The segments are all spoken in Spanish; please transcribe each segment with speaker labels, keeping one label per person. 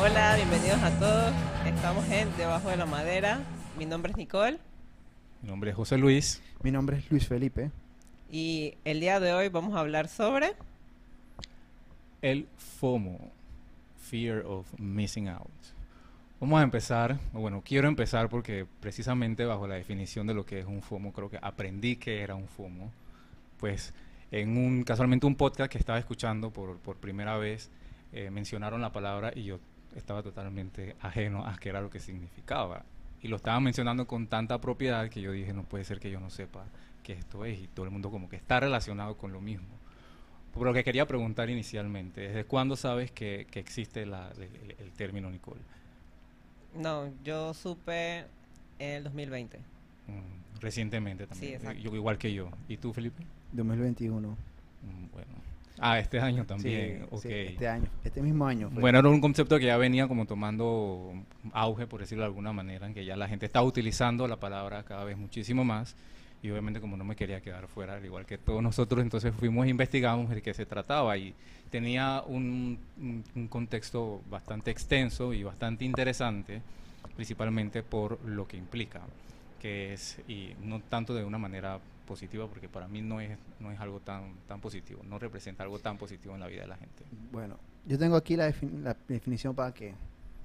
Speaker 1: Hola, bienvenidos a todos. Estamos en Debajo de la Madera. Mi nombre es Nicole
Speaker 2: Mi nombre es José Luis.
Speaker 3: Mi nombre es Luis Felipe.
Speaker 1: y el día de hoy vamos a hablar sobre
Speaker 2: El FOMO, Fear of Missing Out. Vamos a empezar, o bueno, quiero empezar porque precisamente bajo la definición de lo que es un FOMO, creo que aprendí que era un FOMO. Pues en un, casualmente un podcast que estaba escuchando por, por primera vez, eh, mencionaron la palabra y yo estaba totalmente ajeno a qué era lo que significaba. Y lo estaban mencionando con tanta propiedad que yo dije, no puede ser que yo no sepa qué esto es. Y todo el mundo como que está relacionado con lo mismo. Pero lo que quería preguntar inicialmente, ¿desde cuándo sabes que, que existe la- el, el- el término Nicole?
Speaker 1: No, yo supe en el 2020.
Speaker 2: Mm, recientemente también.
Speaker 1: exacto.
Speaker 2: Yo, igual que yo. ¿Y tú, Felipe?
Speaker 3: 2021.
Speaker 2: Mm, bueno. Ah, este año también.
Speaker 3: Sí,
Speaker 2: ok.
Speaker 3: sí, este año. Este mismo año. fue.
Speaker 2: Bueno, era un concepto que ya venía como tomando auge, por decirlo de alguna manera, en que ya la gente estaba utilizando la palabra cada vez muchísimo más. Y obviamente como no me quería quedar fuera, al igual que todos nosotros, entonces fuimos e investigamos de qué se trataba. Y tenía un, un- un contexto bastante extenso y bastante interesante, principalmente por lo que implica, que es, y no tanto de una manera positiva, porque para mí no es, no es algo tan, tan positivo, no representa algo tan positivo en la vida de la gente.
Speaker 3: Bueno, yo tengo aquí la, defin- la definición para que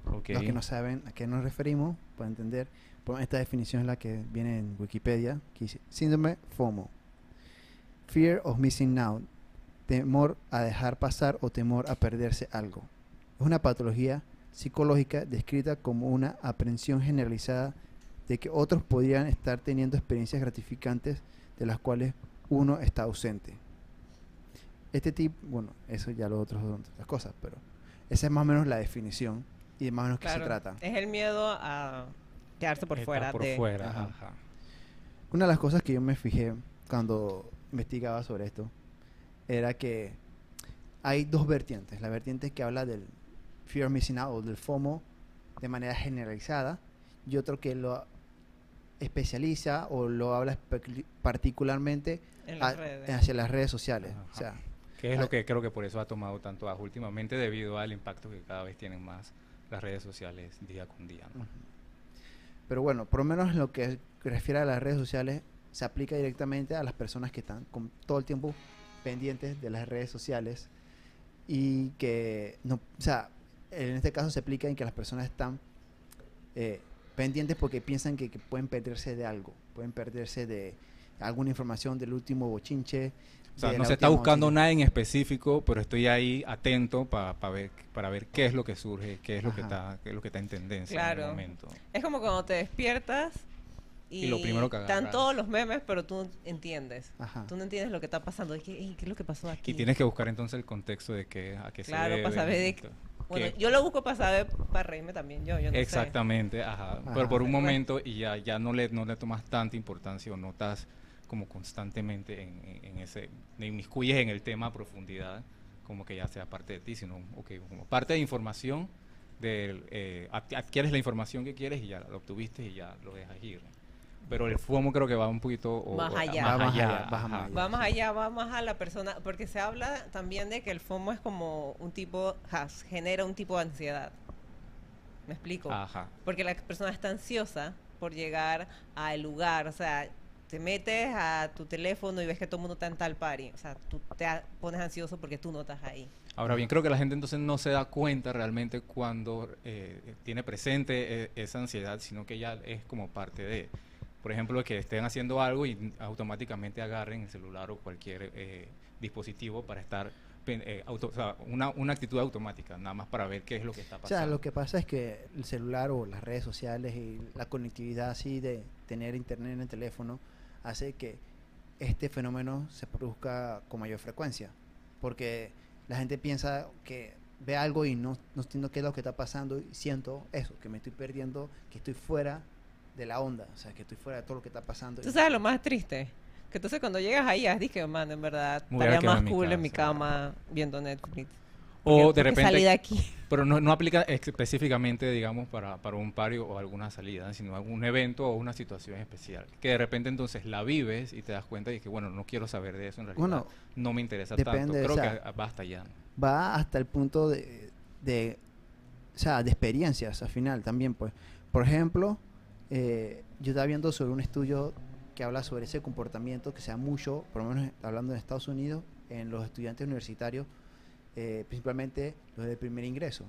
Speaker 3: los que no saben a qué nos referimos puedan entender. Por esta definición es la que viene en Wikipedia, que dice síndrome FOMO. Fear of missing out. Temor a dejar pasar o temor a perderse algo. Es una patología psicológica descrita como una aprensión generalizada de que otros podrían estar teniendo experiencias gratificantes de las cuales uno está ausente. Este tipo, bueno, eso ya lo otros son otras cosas, pero esa es más o menos la definición y de más o menos qué se
Speaker 1: Claro,
Speaker 3: trata.
Speaker 1: es el miedo a quedarse por
Speaker 2: Está
Speaker 1: fuera
Speaker 2: por
Speaker 1: de...
Speaker 2: fuera,
Speaker 3: Ajá.
Speaker 2: ajá.
Speaker 3: Una de las cosas que yo me fijé cuando investigaba sobre esto era que hay dos vertientes. La vertiente que habla del fear missing out o del FOMO de manera generalizada y otro que lo especializa o lo habla particularmente
Speaker 1: en las
Speaker 3: a-
Speaker 1: redes.
Speaker 3: hacia las redes sociales. O sea,
Speaker 2: Que es lo que creo que por eso ha tomado tanto auge últimamente debido al impacto que cada vez tienen más las redes sociales día con día.
Speaker 3: Pero bueno, por lo menos en lo que refiere a las redes sociales, se aplica directamente a las personas que están con todo el tiempo pendientes de las redes sociales y que no, o sea, en este caso se aplica en que las personas están eh, pendientes porque piensan que, que pueden perderse de algo, pueden perderse de alguna información del último bochinche.
Speaker 2: O sea, no se está buscando
Speaker 3: bochinche.
Speaker 2: nada en específico, pero estoy ahí atento pa- pa ver, para ver qué es lo que surge, qué es lo que está, qué es lo que está en tendencia en
Speaker 1: Claro.
Speaker 2: el momento.
Speaker 1: Es como cuando te despiertas y,
Speaker 2: Y lo primero que
Speaker 1: están todos los memes, pero tú no entiendes.
Speaker 3: Ajá.
Speaker 1: Tú no entiendes lo que está pasando. ¿Qué, qué es lo que pasó aquí?
Speaker 2: Y tienes que buscar entonces el contexto de qué, a qué
Speaker 1: Claro,
Speaker 2: se
Speaker 1: para
Speaker 2: debe.
Speaker 1: saber de-. Bueno, yo lo busco para saber, para reírme también. Yo, yo no sé.
Speaker 2: Exactamente, ajá. Pero por un momento y ya, ya no, le, no le tomas tanta importancia o no estás como constantemente en, en- en ese, te inmiscuyes en el tema a profundidad, como que ya sea parte de ti, sino ok, como parte de información, del, eh, ad- adquieres la información que quieres y ya la obtuviste y ya lo dejas ir. Pero el FOMO creo que va un poquito o-
Speaker 1: Más
Speaker 2: o-
Speaker 1: allá.
Speaker 3: Va más allá,
Speaker 2: ajá.
Speaker 3: va más allá.
Speaker 1: Va más allá, va más a la persona, porque se habla también de que el FOMO es como un tipo, has- genera un tipo de ansiedad. ¿Me explico?
Speaker 2: Ajá.
Speaker 1: Porque la persona está ansiosa por llegar al lugar, o sea, te metes a tu teléfono y ves que todo el mundo está en tal party, o sea, tú te pones ansioso porque tú no estás ahí.
Speaker 2: Ahora bien, creo que la gente entonces no se da cuenta realmente cuando eh, tiene presente eh, esa ansiedad, sino que ya es como parte de, por ejemplo, que estén haciendo algo y automáticamente agarren el celular o cualquier eh, dispositivo para estar, eh, auto- o sea, una, una actitud automática, nada más para ver qué es lo que está
Speaker 3: O
Speaker 2: pasando.
Speaker 3: sea, lo que pasa es que el celular o las redes sociales y la conectividad así de tener internet en el teléfono hace que este fenómeno se produzca con mayor frecuencia. Porque la gente piensa que ve algo y no, no entiendo qué es lo que está pasando y siento eso, que me estoy perdiendo, que estoy fuera de la onda, o sea, que estoy fuera de todo lo que está pasando.
Speaker 1: ¿Tú sabes lo más triste? Que entonces cuando llegas ahí, has dicho, man, en verdad,
Speaker 2: a
Speaker 1: estaría más
Speaker 2: en mi
Speaker 1: cool en mi
Speaker 2: casa".
Speaker 1: cama viendo Netflix.
Speaker 2: O
Speaker 1: Porque-
Speaker 2: de
Speaker 1: porque salí de
Speaker 2: repente,
Speaker 1: aquí.
Speaker 2: pero no, no aplica específicamente, digamos, para, para un pario o alguna salida, sino algún evento o una situación especial. Que de repente entonces la vives y te das cuenta de que, bueno, no quiero saber de eso en realidad.
Speaker 3: Bueno,
Speaker 2: no me interesa
Speaker 3: depende,
Speaker 2: tanto.
Speaker 3: o
Speaker 2: Creo
Speaker 3: sea,
Speaker 2: que basta ya. ¿no?
Speaker 3: va hasta el punto de, de, o sea, de experiencias al final también, pues. Por ejemplo, eh, yo estaba viendo sobre un estudio que habla sobre ese comportamiento que se da mucho, por lo menos hablando de Estados Unidos, en los estudiantes universitarios, eh, principalmente los de primer ingreso.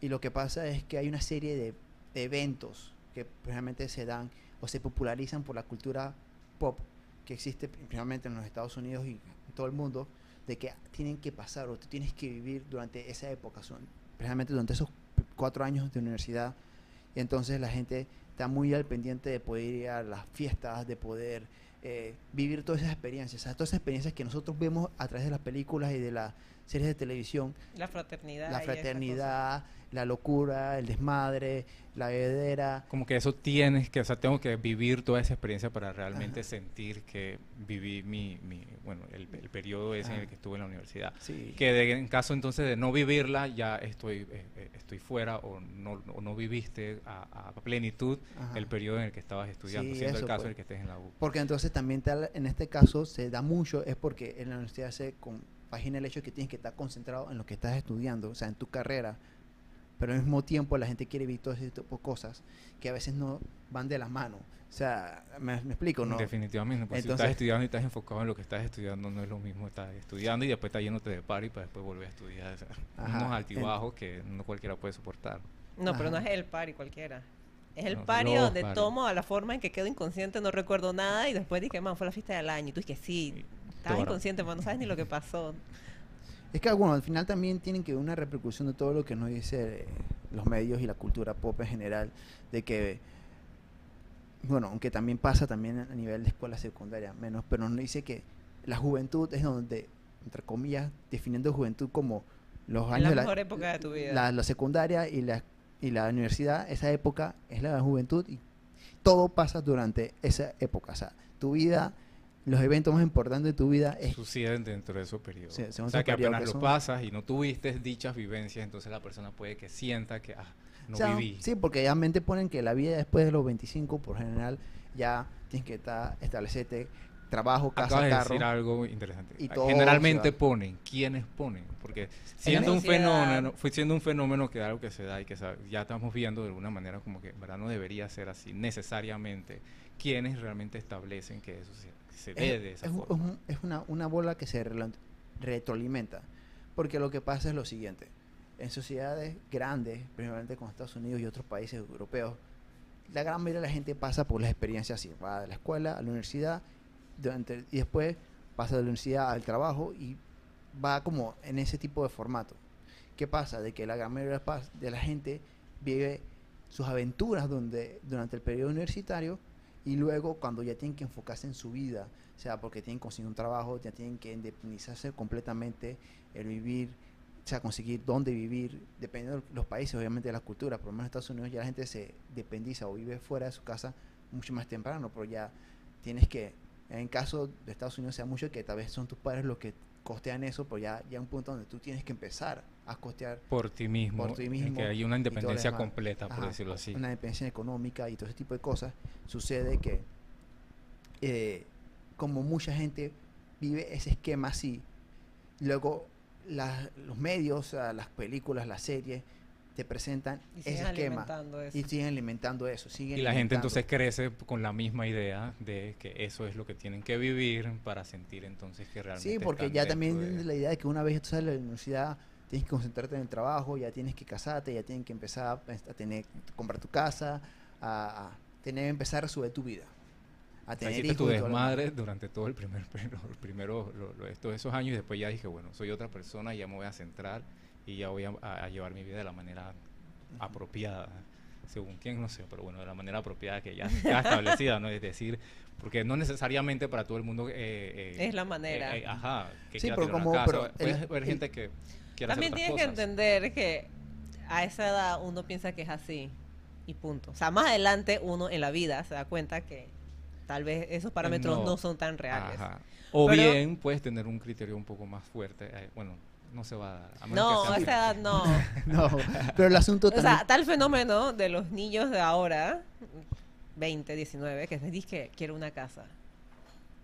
Speaker 3: Y lo que pasa es que hay una serie de, de eventos que realmente se dan o se popularizan por la cultura pop que existe principalmente en los Estados Unidos y en todo el mundo, de que tienen que pasar o tú tienes que vivir durante esa época, son, precisamente durante esos cuatro años de universidad. Y entonces la gente está muy al pendiente de poder ir a las fiestas, de poder eh, vivir todas esas experiencias, o sea, todas esas experiencias que nosotros vemos a través de las películas y de las series de televisión,
Speaker 1: La fraternidad.
Speaker 3: la fraternidad, la locura, el desmadre, la bebedera.
Speaker 2: Como que eso tienes que, o sea, tengo que vivir toda esa experiencia para realmente
Speaker 3: Ajá.
Speaker 2: sentir que viví mi, mi bueno, el, el periodo ese en el que estuve en la universidad.
Speaker 3: Sí.
Speaker 2: Que de- en caso entonces de no vivirla, ya estoy, eh, eh, estoy fuera o no, o no viviste a, a plenitud
Speaker 3: Ajá.
Speaker 2: el periodo en el que estabas estudiando,
Speaker 3: Sí,
Speaker 2: siendo el caso
Speaker 3: pues.
Speaker 2: en el que estés en la U.
Speaker 3: Porque entonces también tal- en este caso se da mucho, es porque en la universidad se compagina el hecho de que tienes que estar concentrado en lo que estás estudiando, o sea, en tu carrera. Pero al mismo tiempo la gente quiere vivir todo ese tipo de cosas que a veces no van de la mano. O sea, me, me explico, ¿no?
Speaker 2: Definitivamente, pues si
Speaker 3: Entonces-
Speaker 2: estás estudiando y estás enfocado en lo que estás estudiando, no es lo mismo estar estudiando y después estar yéndote de party para después volver a estudiar. O sea,
Speaker 3: Ajá,
Speaker 2: unos altibajos que no cualquiera puede soportar.
Speaker 1: No, pero no es el party cualquiera. Es el
Speaker 2: No,
Speaker 1: party
Speaker 2: los
Speaker 1: donde
Speaker 2: party.
Speaker 1: tomo a la forma en que quedo inconsciente, no recuerdo nada y después dije, man, fue la fiesta del año. Y tú dices, sí,
Speaker 2: Sí,
Speaker 1: estabas inconsciente, man, no sabes ni lo que pasó.
Speaker 3: Es que, bueno, al final también tienen que ver una repercusión de todo lo que nos dice eh, los medios y la cultura pop en general, de que, bueno, aunque también pasa también a nivel de escuela secundaria, menos, pero nos dice que la juventud es donde, entre comillas, definiendo juventud como los años
Speaker 1: la
Speaker 3: de la,
Speaker 1: mejor época de tu vida.
Speaker 3: la, la secundaria y la, y la universidad, esa época es la juventud y todo pasa durante esa época. O sea, tu vida, los eventos más importantes de tu vida es
Speaker 2: Suceden dentro de esos periodos.
Speaker 3: Sí,
Speaker 2: o sea, que apenas
Speaker 3: que
Speaker 2: lo pasas y no tuviste dichas vivencias, entonces la persona puede que sienta que, ah, no
Speaker 3: O sea,
Speaker 2: viví.
Speaker 3: Sí, porque ya mente ponen que la vida después de los 25, por general, ya tienes que estar, establecerte trabajo, casa,
Speaker 2: Acabas de
Speaker 3: carro.
Speaker 2: decir algo interesante.
Speaker 3: y
Speaker 2: Ah,
Speaker 3: todo
Speaker 2: Generalmente ponen, ¿quiénes ponen? Porque siendo un fenómeno, fue siendo un fenómeno que algo que se da y que ya estamos viendo de alguna manera como que verdad no debería ser así necesariamente. ¿Quiénes realmente establecen que eso se, se
Speaker 3: Es,
Speaker 2: de esa
Speaker 3: es un-
Speaker 2: forma?
Speaker 3: es un- es una, una bola que se retroalimenta. Porque lo que pasa es lo siguiente. En sociedades grandes, principalmente con Estados Unidos y otros países europeos, la gran mayoría de la gente pasa por las experiencias así. Va de la escuela a la universidad durante, y después pasa de la universidad al trabajo y va como en ese tipo de formato. ¿Qué pasa? De que la gran mayoría de la pas- de la gente vive sus aventuras donde, durante el periodo universitario y luego cuando ya tienen que enfocarse en su vida, o sea, porque tienen que conseguir un trabajo, ya tienen que independizarse completamente, el vivir, o sea, conseguir dónde vivir, dependiendo de los países, obviamente de la cultura, por lo menos en Estados Unidos ya la gente se dependiza o vive fuera de su casa mucho más temprano, pero ya tienes que, en caso de Estados Unidos sea mucho que tal vez son tus padres los que costean eso, pero ya ya un punto donde tú tienes que empezar a costear
Speaker 2: Por ti mismo,
Speaker 3: por ti
Speaker 2: en
Speaker 3: mismo
Speaker 2: que hay una independencia completa, por
Speaker 3: Ajá,
Speaker 2: decirlo así.
Speaker 3: Una dependencia económica y todo ese tipo de cosas. Sucede que, eh, como mucha gente vive ese esquema así, luego las- los medios, sea, las películas, las series, te presentan
Speaker 1: Y
Speaker 3: ese
Speaker 1: siguen
Speaker 3: esquema
Speaker 1: alimentando eso.
Speaker 3: y siguen alimentando eso. Siguen
Speaker 2: Y la gente entonces crece con la misma idea de que eso es lo que tienen que vivir para sentir entonces que realmente
Speaker 3: Sí, porque
Speaker 2: están
Speaker 3: ya también
Speaker 2: de-
Speaker 3: la idea de que una vez tú sales de la universidad tienes que concentrarte en el trabajo, ya tienes que casarte, ya tienes que empezar a tener, comprar tu casa, a, a tener, empezar a subir tu vida. A tener hijos
Speaker 2: tu
Speaker 3: todo
Speaker 2: desmadre durante todo el primer, los primeros, lo- lo- estos, esos años y después ya dije, bueno, soy otra persona y ya me voy a centrar y ya voy a, a- a llevar mi vida de la manera apropiada, según quién, no sé, pero bueno, de la manera apropiada que ya está establecida, ¿no? Es decir, porque no necesariamente para todo el mundo... eh, eh,
Speaker 1: Es la manera.
Speaker 2: eh, eh, ajá, que
Speaker 3: Sí, pero
Speaker 2: tener una
Speaker 3: como-
Speaker 2: casa,
Speaker 3: pero
Speaker 2: puede
Speaker 3: el-
Speaker 2: haber
Speaker 3: el-
Speaker 2: gente que
Speaker 1: También
Speaker 2: hacer
Speaker 1: tienes que entender que a esa edad uno piensa que es así y punto. O sea, más adelante uno en la vida se da cuenta que tal vez esos parámetros no,
Speaker 2: No.
Speaker 1: son tan reales.
Speaker 2: Ajá. O
Speaker 1: Pero-
Speaker 2: bien puedes tener un criterio un poco más fuerte. eh, bueno, no se va a dar. a
Speaker 1: No, a esa edad no.
Speaker 3: No, pero el asunto
Speaker 1: O
Speaker 3: también...
Speaker 1: sea, tal fenómeno de los niños de ahora, 20, 19, que se dice que quiero una casa.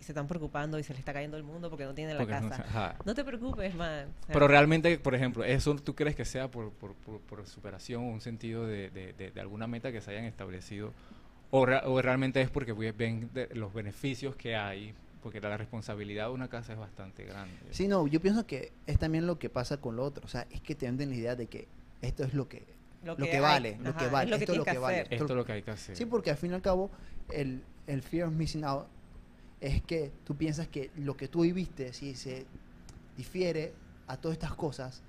Speaker 1: Y se están preocupando y se les está cayendo el mundo porque no tienen la
Speaker 2: porque no
Speaker 1: casa.
Speaker 2: ajá.
Speaker 1: No te preocupes, man. O sea,
Speaker 2: Pero realmente, por ejemplo, ¿eso tú crees que sea por, por, por, por superación o un sentido de, de, de- de alguna meta que se hayan establecido? ¿O, rea- o realmente es porque ve- ven de- los beneficios que hay? Porque la responsabilidad de una casa es bastante grande.
Speaker 3: Sí, no, yo pienso que es también lo que pasa con lo otro. O sea, es que te venden la idea de que esto es lo que, lo que, vale, lo
Speaker 1: Ajá,
Speaker 3: que
Speaker 1: es
Speaker 3: vale,
Speaker 1: lo que
Speaker 3: esto es lo que
Speaker 1: que
Speaker 3: vale.
Speaker 2: Esto es lo que hay que hacer.
Speaker 3: Sí, porque al fin y al cabo, el, el fear of missing out es que tú piensas que lo que tú viviste, si se difiere a todas estas cosas,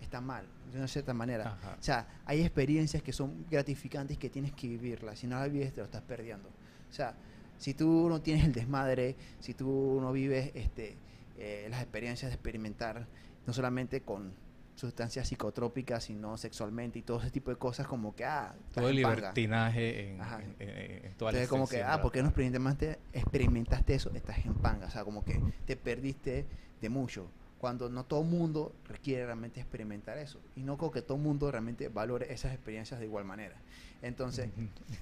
Speaker 3: está mal, de una cierta manera.
Speaker 2: Ajá.
Speaker 3: O sea, hay experiencias que son gratificantes que tienes que vivirlas. Si no las vives, te lo estás perdiendo. O sea, si tú no tienes el desmadre, si tú no vives este, eh, las experiencias de experimentar, no solamente con sustancias psicotrópicas, sino sexualmente y todo ese tipo de cosas, como que, ah,
Speaker 2: Todo el libertinaje en,
Speaker 3: Ajá.
Speaker 2: en, en- en toda la
Speaker 3: Entonces, como que, ah, ¿por qué
Speaker 2: la-
Speaker 3: no experimentaste, experimentaste eso? Estás en panga. O sea, como que te perdiste de mucho. Cuando no todo el mundo requiere realmente experimentar eso. Y no creo que todo el mundo realmente valore esas experiencias de igual manera. Entonces,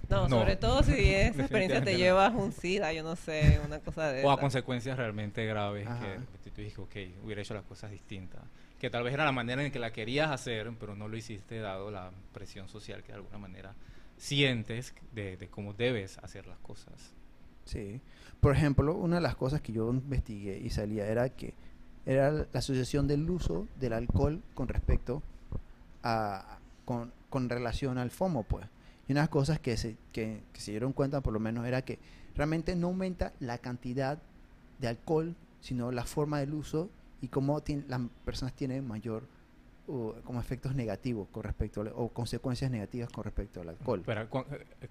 Speaker 1: No, sobre todo si esa experiencia te
Speaker 2: no.
Speaker 1: lleva a un SIDA, yo no sé, una cosa de
Speaker 2: O a consecuencias realmente graves
Speaker 3: Ajá.
Speaker 2: que tú dices, ok, hubiera hecho las cosas distintas. Que tal vez era la manera en que la querías hacer, pero no lo hiciste dado la presión social que de alguna manera sientes de, cómo debes hacer las cosas.
Speaker 3: sí. Por ejemplo, una de las cosas que yo investigué y salía era que era la asociación del uso del alcohol con respecto a con, con relación al FOMO, pues. Y una de las cosas que se, que se dieron cuenta, por lo menos, era que realmente no aumenta la cantidad de alcohol, sino la forma del uso y cómo las personas tienen mayor uh, como efectos negativos con respecto al- o consecuencias negativas con respecto al alcohol.
Speaker 2: Pero cu-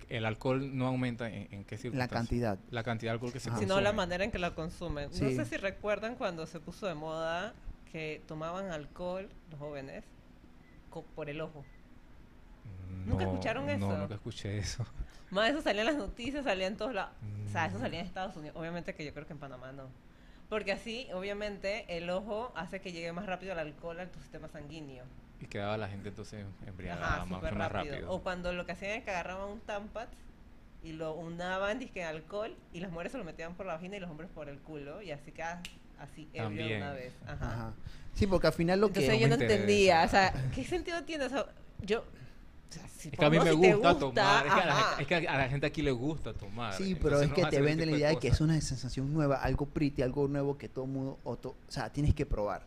Speaker 2: el alcohol no aumenta en, en qué
Speaker 3: la
Speaker 2: circunstancias.
Speaker 3: cantidad.
Speaker 2: La cantidad de alcohol que se
Speaker 3: Ajá.
Speaker 2: consume.
Speaker 1: sino la manera en que la consumen. No sé si recuerdan cuando se puso de moda que tomaban alcohol los jóvenes por el ojo. ¿Nunca
Speaker 2: No,
Speaker 1: escucharon eso?
Speaker 2: No, nunca escuché eso.
Speaker 1: Más eso salía en las noticias, salía en todos lados. O sea, eso
Speaker 2: Mm.
Speaker 1: salía en Estados Unidos. Obviamente que yo creo que en Panamá no. Porque así, obviamente, el ojo hace que llegue más rápido el alcohol a tu sistema sanguíneo.
Speaker 2: Y quedaba la gente entonces embriagada
Speaker 1: Ajá,
Speaker 2: más,
Speaker 1: rápido.
Speaker 2: rápido.
Speaker 1: O cuando lo que hacían es que agarraban un tampat y lo unaban disque en alcohol y las mujeres se lo metían por la vagina y los hombres por el culo y así quedas así ebrio una vez. Ajá.
Speaker 3: Ajá. Sí, porque al final lo que...
Speaker 1: Entonces yo no entendía, o sea, ¿qué sentido tiene eso? Yo, o sea, si
Speaker 2: Es que a mí me
Speaker 1: si
Speaker 2: gusta, tomar. Es que, a la,
Speaker 1: ajá.
Speaker 2: es que a la gente aquí le gusta tomar.
Speaker 3: Sí,
Speaker 2: entonces
Speaker 3: pero es que te venden la idea de que es una sensación nueva, algo pretty, algo nuevo que todo el mundo, o, to- o sea, tienes que probar.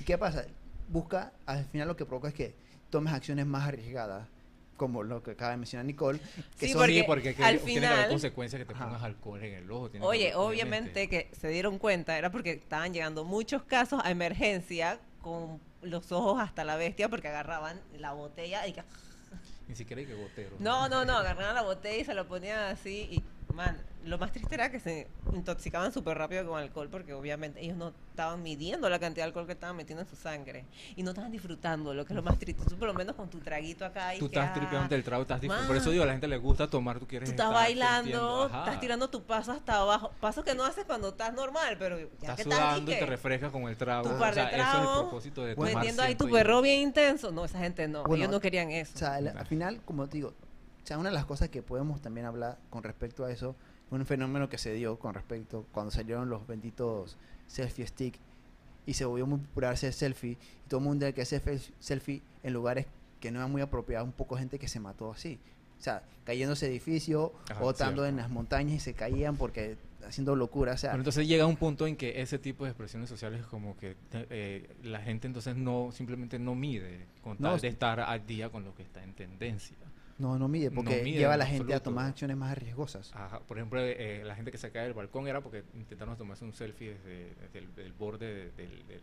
Speaker 3: ¿Y qué pasa? Busca, al final lo que provoca es que tomes acciones más arriesgadas, como lo que acaba de mencionar Nicole, que
Speaker 1: Sí,
Speaker 3: son...
Speaker 1: porque
Speaker 2: sí, porque que
Speaker 1: al
Speaker 2: tiene que haber
Speaker 1: final-
Speaker 2: consecuencias que te
Speaker 3: Ajá.
Speaker 2: pongas alcohol en el ojo. tiene que
Speaker 1: Oye, obviamente que se dieron cuenta, era porque estaban llegando muchos casos a emergencia con los ojos hasta la bestia porque agarraban la botella y que...
Speaker 2: Ni siquiera hay que gotero.
Speaker 1: No, no, no, agarraban la botella y se lo ponían así y, man, lo más triste era que se intoxicaban súper rápido con alcohol porque obviamente ellos no estaban midiendo la cantidad de alcohol que estaban metiendo en su sangre y no estaban disfrutando, lo que es lo más triste. Tú por lo menos con tu traguito acá y
Speaker 2: Tú
Speaker 1: que,
Speaker 2: estás
Speaker 1: ah,
Speaker 2: tripeando el trago, estás disfrutando. Por eso digo, a la gente le gusta tomar, tú quieres
Speaker 1: Tú estás
Speaker 2: estar
Speaker 1: bailando, estás tirando tu paso hasta abajo, paso que no haces cuando estás normal, pero ya
Speaker 2: Estás
Speaker 1: que
Speaker 2: sudando
Speaker 1: estás
Speaker 2: y te refrescas con el trago.
Speaker 1: tu
Speaker 2: o
Speaker 1: par de
Speaker 2: sea, eso es el propósito de tomar
Speaker 1: metiendo ahí tu perro bien intenso. No, esa gente no,
Speaker 3: Bueno,
Speaker 1: ellos no querían eso.
Speaker 3: O sea, al, al final, como te digo, o sea, una de las cosas que podemos también hablar con respecto a eso, un fenómeno que se dio con respecto cuando salieron los benditos selfie stick y se volvió muy popular hacer selfie y todo el mundo que hacer selfie en lugares que no eran muy apropiados, un poco gente que se mató así. O sea, cayéndose edificio,
Speaker 2: Ajá,
Speaker 3: o estando en las montañas y se caían porque haciendo locura, o sea,
Speaker 2: Pero entonces llega un punto en que ese tipo de expresiones sociales como que eh, la gente entonces no simplemente no mide con tal de estar al día con lo que está en tendencia.
Speaker 3: No, no mide,
Speaker 2: no
Speaker 3: porque
Speaker 2: mide
Speaker 3: lleva a la gente a tomar acciones más arriesgosas.
Speaker 2: Ajá, Por ejemplo, eh, la gente que se cae del balcón era porque intentaron tomarse un selfie desde, desde el del borde de- del, del,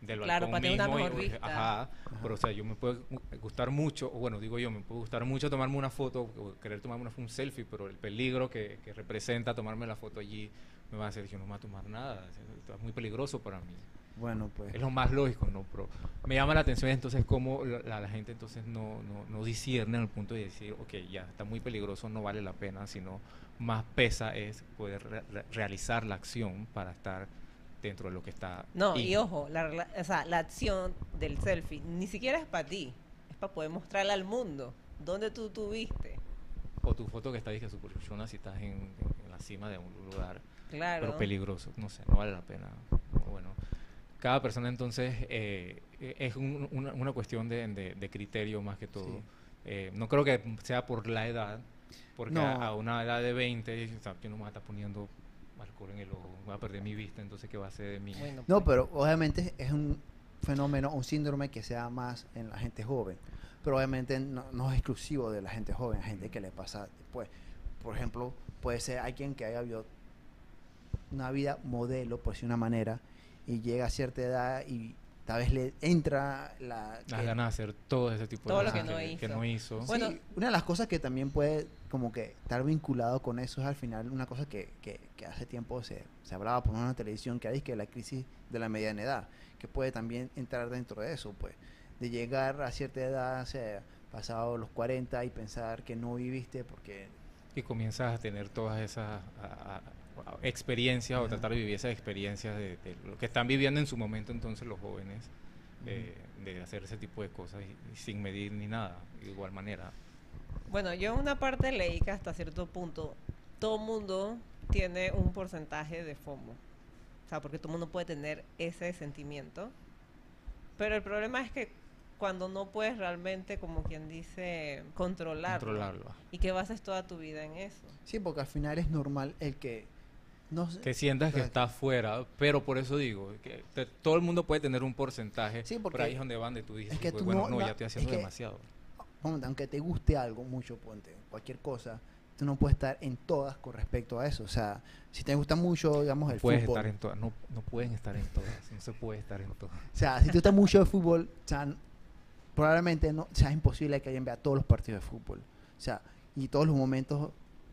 Speaker 2: del
Speaker 1: Claro,
Speaker 2: balcón
Speaker 1: para tener una
Speaker 2: mismo y,
Speaker 1: mejor vista.
Speaker 2: Ajá,
Speaker 3: Ajá.
Speaker 2: pero o sea, yo me puede gu- gustar mucho, o bueno, digo yo, me puede gustar mucho tomarme una foto, o querer tomarme una, un selfie, pero el peligro que, que representa tomarme la foto allí me va a hacer, yo no me voy a tomar nada, es muy peligroso para mí.
Speaker 3: Bueno, pues.
Speaker 2: Es lo más lógico, ¿no? Pero me llama la atención entonces cómo la, la gente entonces no, no, no discierne al punto de decir, ok, ya está muy peligroso, no vale la pena, sino más pesa es poder re- re- realizar la acción para estar dentro de lo que está.
Speaker 1: No,
Speaker 2: in.
Speaker 1: y ojo, la, rela- o sea, la acción del selfie ni siquiera es para ti, es para poder mostrarla al mundo. ¿Dónde tú tuviste?
Speaker 2: O tu foto que está dije super chona si estás en, en- en la cima de un lugar,
Speaker 1: Claro.
Speaker 2: pero peligroso, no sé, no vale la pena. Bueno, cada persona entonces eh, es un- una, una cuestión de, de- de criterio más que todo.
Speaker 3: Sí.
Speaker 2: Eh, no creo que sea por la edad, porque
Speaker 3: No.
Speaker 2: a, a una edad de 20, o sea, yo no me voy a estar poniendo alcohol en el ojo, voy a perder mi vista, entonces ¿qué va a hacer de mí?
Speaker 1: Bueno,
Speaker 3: No,
Speaker 1: pues.
Speaker 3: pero obviamente es un fenómeno, un síndrome que se da más en la gente joven. Pero obviamente no, no es exclusivo de la gente joven, hay gente que le pasa después. Por ejemplo, puede ser alguien que haya vivido una vida modelo, por decir una manera, y llega a cierta edad y tal vez le entra la...
Speaker 2: Las
Speaker 3: que-
Speaker 2: ganas de hacer todo ese tipo
Speaker 1: Todo
Speaker 2: de
Speaker 1: lo
Speaker 2: cosas
Speaker 1: que no
Speaker 2: que,
Speaker 1: hizo.
Speaker 2: no hizo.
Speaker 3: Sí,
Speaker 1: Bueno.
Speaker 3: una de las cosas que también puede como que estar vinculado con eso es al final una cosa que, que, que hace tiempo se, se hablaba por una televisión que hay que la crisis de la mediana edad, que puede también entrar dentro de eso, pues, de llegar a cierta edad, o sea, pasado los 40 y pensar que no viviste porque
Speaker 2: y comienzas a tener todas esas a- a- experiencias o tratar de vivir esas experiencias de, de lo que están viviendo en su momento entonces los jóvenes eh, de hacer ese tipo de cosas y, y sin medir ni nada de igual manera
Speaker 1: Bueno, yo en una parte leí que hasta cierto punto todo mundo tiene un porcentaje de FOMO. O sea, porque todo mundo puede tener ese sentimiento. Pero el problema es que cuando no puedes realmente, como quien dice, controlarlo.
Speaker 2: controlarlo
Speaker 1: Y que bases toda tu vida en eso.
Speaker 3: sí, porque al final es normal el que no sé-
Speaker 2: que sientas que
Speaker 3: Exacto.
Speaker 2: está afuera pero por eso digo que te- todo el mundo puede tener un porcentaje
Speaker 3: Sí,
Speaker 2: por
Speaker 3: porque
Speaker 2: ahí es donde van de tú dices
Speaker 3: que
Speaker 2: pues,
Speaker 3: tú
Speaker 2: bueno
Speaker 3: no-
Speaker 2: ya estoy
Speaker 3: es
Speaker 2: haciendo
Speaker 3: que-
Speaker 2: demasiado
Speaker 3: aunque te guste algo mucho, ponte, cualquier cosa, tú no puedes estar en todas con respecto a eso. O sea, si te gusta mucho, digamos, el
Speaker 2: puedes
Speaker 3: fútbol.
Speaker 2: estar en todas no, no pueden estar en todas no se puede estar en todas
Speaker 3: O sea, si te gusta mucho el fútbol, o sea, probablemente no sea imposible que alguien vea todos los partidos de fútbol. O sea, y todos los momentos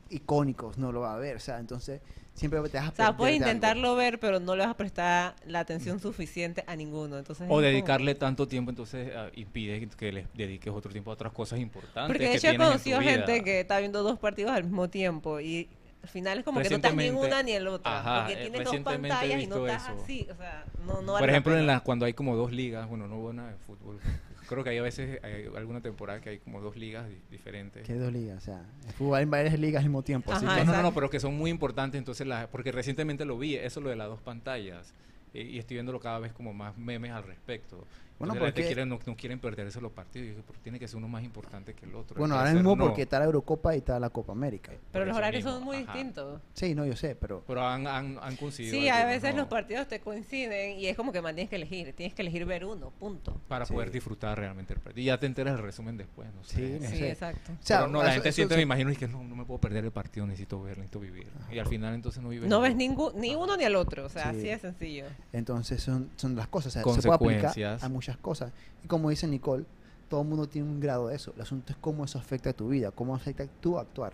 Speaker 3: icónicos no lo va a ver. O sea, entonces siempre te vas a
Speaker 1: O sea, puedes
Speaker 3: algo.
Speaker 1: intentarlo ver, pero no le vas a prestar la atención suficiente a ninguno. Entonces
Speaker 2: o
Speaker 1: como-
Speaker 2: dedicarle tanto tiempo entonces ah, impide que les dediques otro tiempo a otras cosas importantes
Speaker 1: Porque de hecho he conocido gente que está viendo dos partidos al mismo tiempo y al final es como que no estás ni en una ni en la otra.
Speaker 2: Ajá,
Speaker 1: porque
Speaker 2: eh,
Speaker 1: tienes dos pantallas y no estás
Speaker 2: eso.
Speaker 1: así. O sea, no, no
Speaker 2: Por
Speaker 1: la
Speaker 2: ejemplo, en
Speaker 1: pena.
Speaker 2: la, cuando hay como dos ligas, bueno, no hubo nada de fútbol. Creo que hay a veces hay alguna temporada que hay como dos ligas di- diferentes.
Speaker 3: Que dos ligas, o sea, el fútbol hay en varias ligas al mismo tiempo.
Speaker 1: Ajá,
Speaker 2: no, no, no, pero que son muy importantes, entonces, la, porque recientemente lo vi, eso lo de las dos pantallas, eh, y estoy viéndolo cada vez como más memes al respecto.
Speaker 3: Bueno,
Speaker 2: Entonces, la gente
Speaker 3: porque-
Speaker 2: quiere- no, no quieren perderse los partidos, y pero tiene que ser uno más importante que el otro.
Speaker 3: bueno,
Speaker 2: Al
Speaker 3: ahora mismo
Speaker 2: no.
Speaker 3: porque está la Eurocopa y está la Copa América.
Speaker 1: Pero
Speaker 2: por
Speaker 1: los horarios
Speaker 2: mismo,
Speaker 1: son muy
Speaker 2: ajá.
Speaker 1: distintos.
Speaker 3: Sí, no, yo sé, pero
Speaker 2: Pero han, han, han conseguido
Speaker 1: Sí, a
Speaker 2: algunos,
Speaker 1: veces
Speaker 2: ¿no?
Speaker 1: los partidos te coinciden y es como que man, tienes que elegir. Tienes que elegir ver uno, punto.
Speaker 2: Para
Speaker 3: Sí.
Speaker 2: poder disfrutar realmente el partido. Y ya te enteras el resumen después, no sé.
Speaker 3: Sí,
Speaker 1: Sí, exacto.
Speaker 3: O sea,
Speaker 2: Pero no, la
Speaker 3: eso-
Speaker 2: gente
Speaker 3: eso-
Speaker 2: siente,
Speaker 3: eso-
Speaker 2: me imagino, es que no, no me puedo perder el partido, necesito ver, necesito vivir. Y al final entonces no vives
Speaker 1: No ves ningún, ni uno ni el otro. O sea,
Speaker 3: Sí.
Speaker 1: así de sencillo.
Speaker 3: Entonces son, son las cosas, o sea, se puede aplicar
Speaker 2: Consecuencias.
Speaker 3: a muchas cosas. Y como dice Nicole, todo el mundo tiene un grado de eso. El asunto es cómo eso afecta a tu vida, cómo afecta tu actuar.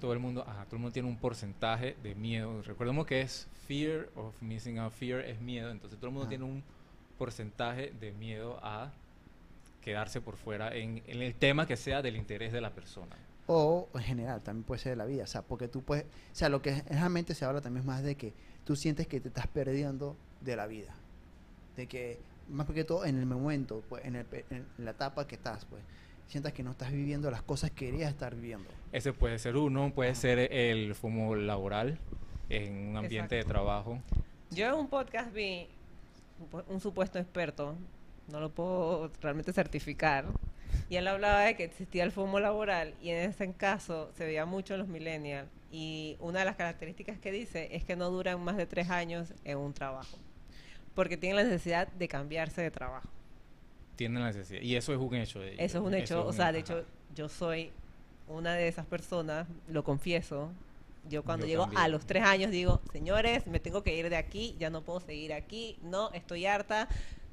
Speaker 2: Todo el mundo, ajá, todo el mundo tiene un porcentaje de miedo. Recordemos que es fear of missing out. Fear es miedo, entonces todo el mundo
Speaker 3: Ajá.
Speaker 2: tiene un porcentaje de miedo a quedarse por fuera en, en el tema que sea del interés de la persona.
Speaker 3: O en general, también puede ser de la vida. O sea, porque tú puedes, o sea, lo que realmente se habla también es más de que tú sientes que te estás perdiendo de la vida. De que, más que todo en el momento, pues, en, el pe- en la etapa que estás, pues, sientas que no estás viviendo las cosas que querías estar viviendo.
Speaker 2: Ese puede ser uno, puede
Speaker 3: Ajá.
Speaker 2: ser el FOMO laboral en un ambiente de trabajo.
Speaker 1: Yo en un podcast vi un pu- un supuesto experto, no lo puedo realmente certificar, y él hablaba de que existía el FOMO laboral y en ese caso se veía mucho en los millennials y una de las características que dice es que no duran más de tres años en un trabajo, porque tienen la necesidad de cambiarse de trabajo.
Speaker 2: Tienen la necesidad. Y eso es un hecho. de-
Speaker 1: Eso es un hecho, o
Speaker 2: es
Speaker 1: sea,
Speaker 2: un-
Speaker 1: de hecho yo soy una de esas personas, lo confieso. Yo cuando
Speaker 2: Yo
Speaker 1: llego a
Speaker 2: también.
Speaker 1: los tres años digo, señores, me tengo que ir de aquí, ya no puedo seguir aquí, no, estoy harta,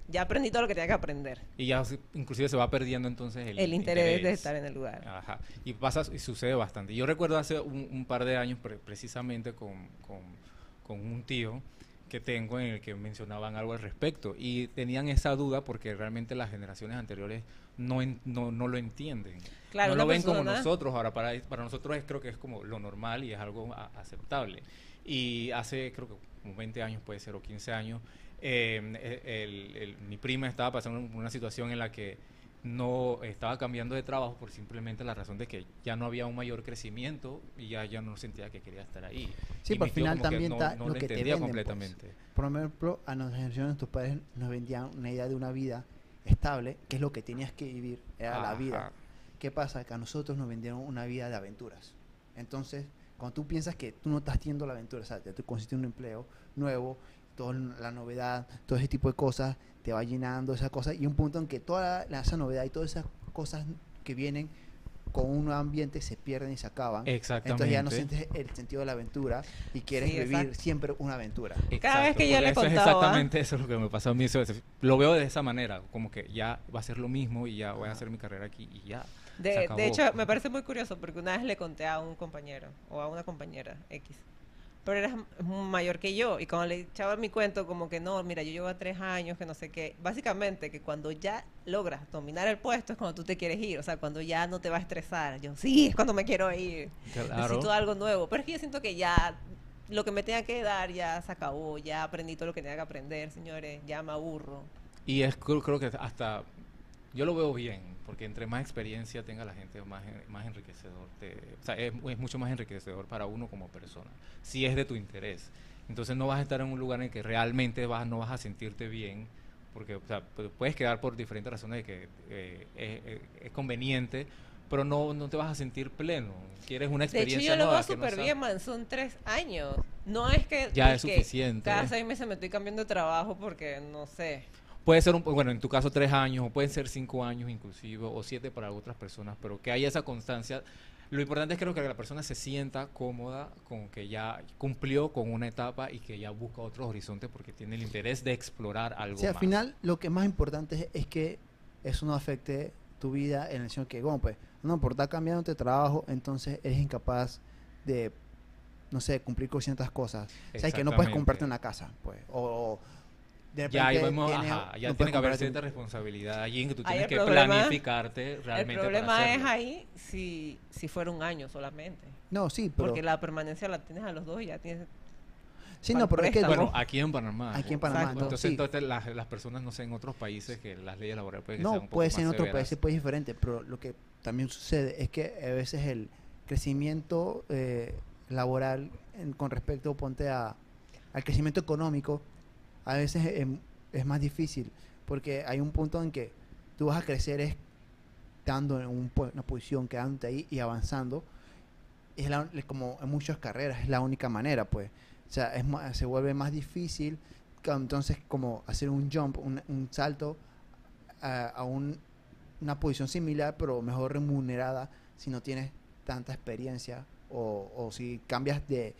Speaker 1: ya aprendí todo lo que tenía que aprender.
Speaker 2: Y ya inclusive se va perdiendo entonces el,
Speaker 1: El, interés, de estar en el lugar.
Speaker 2: Ajá. Y pasa y sucede bastante. Yo recuerdo hace un, un par de años pre- precisamente con, con- con un tío que tengo en el que mencionaban algo al respecto y tenían esa duda porque realmente las generaciones anteriores no, en- no, no lo entienden.
Speaker 1: Claro,
Speaker 2: no lo ven como nosotros. Ahora, para, para nosotros es, creo que es como lo normal y es algo a- aceptable. Y hace, creo que como 20 años puede ser, o 15 años, eh, el- el- mi prima estaba pasando una situación en la que no estaba cambiando de trabajo por simplemente la razón de que ya no había un mayor crecimiento y ya, ya no sentía que quería estar ahí.
Speaker 3: Sí, por final
Speaker 2: que
Speaker 3: también
Speaker 2: no,
Speaker 3: está
Speaker 2: no
Speaker 3: lo que te venden, pues.
Speaker 2: completamente.
Speaker 3: Por ejemplo, a nuestra generación, tus padres nos vendían una idea de una vida estable, que es lo que tenías que vivir, era la vida. ¿Qué pasa? Que a nosotros nos vendieron una vida de aventuras. Entonces, cuando tú piensas que tú no estás teniendo la aventura, o sea, tú consiste en un empleo nuevo, toda la novedad, todo ese tipo de cosas, te va llenando esas cosas, y un punto en que toda la- esa novedad y todas esas cosas que vienen con un nuevo ambiente se pierden y se acaban.
Speaker 2: Exactamente.
Speaker 3: Entonces ya no sientes el sentido de la aventura y quieres
Speaker 1: Sí,
Speaker 3: vivir
Speaker 1: exacto.
Speaker 3: siempre una aventura.
Speaker 1: Cada vez que yo le
Speaker 2: eso es
Speaker 1: contaba-
Speaker 2: exactamente eso es lo que me pasó a mí. eso es- Lo veo de esa manera, como que ya va a ser lo mismo y ya voy a hacer mi carrera aquí y ya. se
Speaker 1: De,
Speaker 2: acabó.
Speaker 1: de hecho, me parece muy curioso porque una vez le conté a un compañero o a una compañera X, pero era m- mayor que yo. Y cuando le echaba mi cuento como que no, mira, yo llevo tres años, que no sé qué, básicamente que cuando ya logras dominar el puesto es cuando tú te quieres ir, o sea, cuando ya no te va a estresar, yo sí, es cuando me quiero ir,
Speaker 2: Claro.
Speaker 1: necesito algo nuevo, pero es que yo siento que ya lo que me tenga que dar ya se acabó, ya aprendí todo lo que tenía que aprender, señores, ya me aburro.
Speaker 2: Y es creo que hasta yo lo veo bien, porque entre más experiencia tenga la gente, más, más enriquecedor. te- o sea, es, es mucho más enriquecedor para uno como persona, si es de tu interés. Entonces no vas a estar en un lugar en que realmente vas, no vas a sentirte bien, porque o sea, pu- puedes quedar por diferentes razones de que eh, es, conveniente, pero no, no te vas a sentir pleno. Quieres una
Speaker 1: De hecho,
Speaker 2: experiencia
Speaker 1: yo lo
Speaker 2: nueva
Speaker 1: veo
Speaker 2: no
Speaker 1: súper
Speaker 2: sea-
Speaker 1: bien, man. Son tres años. No es que.
Speaker 2: Ya
Speaker 1: es
Speaker 2: suficiente.
Speaker 1: Cada seis meses me estoy cambiando de trabajo porque no sé.
Speaker 2: Puede ser, un, bueno, en tu caso tres años, o pueden ser cinco años inclusive, o siete para otras personas, pero que haya esa constancia. Lo importante es creo que la persona se sienta cómoda con que ya cumplió con una etapa y que ya busca otros horizontes porque tiene el interés de explorar algo
Speaker 3: Sí, al
Speaker 2: más.
Speaker 3: final lo que más importante es, es que eso no afecte tu vida en el sentido que, bueno, pues, no, por estar cambiando de trabajo, entonces eres incapaz de, no sé, cumplir con ciertas cosas. O sea, que no puedes comprarte una casa, pues, o, o de
Speaker 2: Ya ahí
Speaker 3: tienes-
Speaker 2: ajá, ya
Speaker 3: no
Speaker 2: tiene que haber cierta responsabilidad allí en que tú tienes que
Speaker 1: problema-
Speaker 2: planificarte realmente
Speaker 1: el
Speaker 2: para
Speaker 1: problema es ahí si, si fuera un año solamente.
Speaker 3: No, sí, pero...
Speaker 1: Porque la permanencia la tienes a los dos y ya tienes.
Speaker 3: sí, no, pero es que...
Speaker 2: Bueno, aquí en Panamá.
Speaker 3: Aquí en Panamá,
Speaker 1: Exacto.
Speaker 2: Entonces,
Speaker 3: sí.
Speaker 2: entonces las, las personas, no sé, en otros países que las leyes laborales pueden
Speaker 3: No,
Speaker 2: un poco
Speaker 3: puede
Speaker 2: más
Speaker 3: ser en otro
Speaker 2: severas.
Speaker 3: país, puede ser diferente, pero lo que también sucede es que a veces el crecimiento eh, laboral en- con respecto, ponte a, al crecimiento económico, a veces es, es más difícil, porque hay un punto en que tú vas a crecer es estando en un una posición, quedándote ahí y avanzando. Es la, como en muchas carreras, es la única manera, pues. O sea, es se vuelve más difícil, entonces, como hacer un jump, un, un salto a, un- una posición similar, pero mejor remunerada si no tienes tanta experiencia o si cambias de,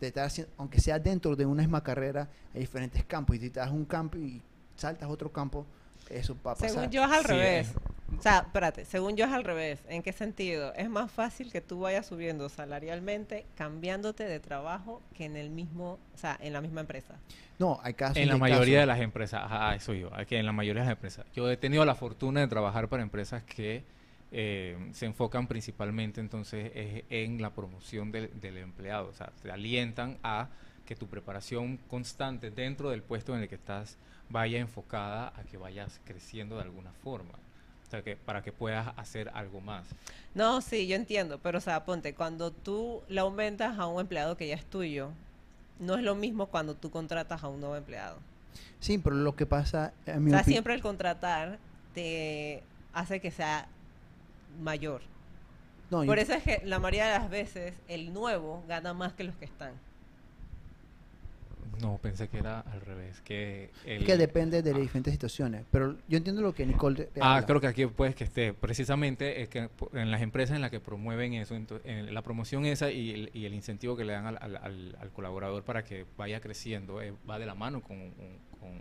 Speaker 3: de estar haciendo- aunque sea dentro de una misma carrera, hay diferentes campos y si te das un campo y saltas a otro campo, eso va a pasar.
Speaker 1: Según yo es al
Speaker 2: Sí,
Speaker 1: revés.
Speaker 2: es-
Speaker 1: O sea, espérate, según yo es al revés. ¿En qué sentido? Es más fácil que tú vayas subiendo salarialmente cambiándote de trabajo que en el mismo, o sea, en la misma empresa.
Speaker 3: No, hay casos
Speaker 2: En la
Speaker 3: de
Speaker 2: mayoría de las empresas, ajá, eso yo, aquí en la mayoría de las empresas. Yo he tenido la fortuna de trabajar para empresas que eh, se enfocan principalmente entonces es en la promoción del, del empleado, o sea, te alientan a que tu preparación constante dentro del puesto en el que estás vaya enfocada a que vayas creciendo de alguna forma, o sea, que para que puedas hacer algo más.
Speaker 1: No, sí, yo entiendo, pero o sea, ponte, cuando tú le aumentas a un empleado que ya es tuyo, no es lo mismo cuando tú contratas a un nuevo empleado.
Speaker 3: Sí, pero lo que pasa, en mi
Speaker 1: O sea, siempre el contratar te hace que sea mayor.
Speaker 3: no, yo-
Speaker 1: Por eso es que la mayoría de las veces el nuevo gana más que los que están.
Speaker 2: No, pensé que era al revés, que el...
Speaker 3: que depende de las diferentes situaciones, pero yo entiendo lo que Nicole
Speaker 2: Ah,
Speaker 3: habla.
Speaker 2: creo que aquí puedes que esté. Precisamente es que en las empresas en las que promueven eso, en la promoción esa y el, y el incentivo que le dan al, al- al- al colaborador para que vaya creciendo eh, va de la mano con un, con-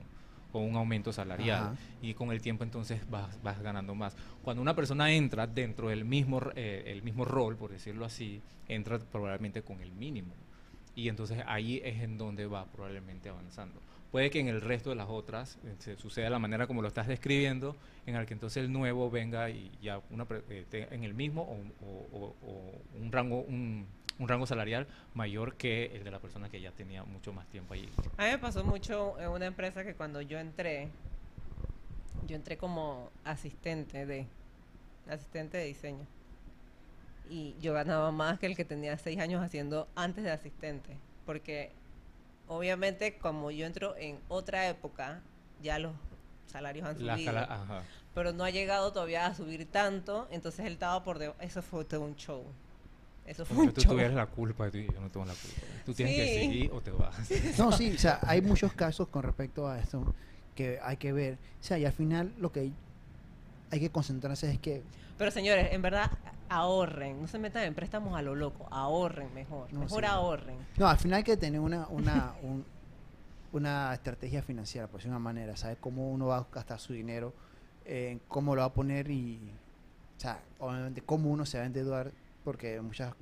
Speaker 2: con un aumento salarial.
Speaker 3: Ajá.
Speaker 2: Y con el tiempo entonces vas, vas ganando más. Cuando una persona entra dentro del mismo, eh, el mismo rol, por decirlo así, entra probablemente con el mínimo. y entonces ahí es en donde va probablemente avanzando. Puede que en el resto de las otras eh, se suceda la manera como lo estás describiendo, en el que entonces el nuevo venga y ya una eh, en el mismo o, un- o- o- o un rango un, un rango salarial mayor que el de la persona que ya tenía mucho más tiempo allí.
Speaker 1: A mí me pasó mucho en una empresa que cuando yo entré, yo entré como asistente de asistente de diseño. Y yo ganaba más que el que tenía seis años haciendo antes de asistente. Porque obviamente como yo entro en otra época, ya los salarios han
Speaker 2: La
Speaker 1: subido.
Speaker 2: ajá.
Speaker 1: pero no ha llegado todavía a subir tanto, entonces él estaba por debajo. Eso fue todo un show. Eso fue un
Speaker 2: tú
Speaker 1: show.
Speaker 2: tuvieras la culpa, tú- yo no tengo la culpa. Tú tienes que seguir o te vas.
Speaker 3: No, sí, o sea, hay muchos casos con respecto a esto que hay que ver. O sea, y al final lo que hay que concentrarse es que
Speaker 1: Pero señores, en verdad, ahorren. No se metan en préstamos a lo loco. Ahorren mejor.
Speaker 3: No,
Speaker 1: mejor
Speaker 3: sí.
Speaker 1: ahorren.
Speaker 3: No, al final hay que tener una, una, un- una estrategia financiera, por decirlo de una manera, saber cómo uno va a gastar su dinero, eh, cómo lo va a poner y, o sea, obviamente cómo uno se va a endeudar, porque muchas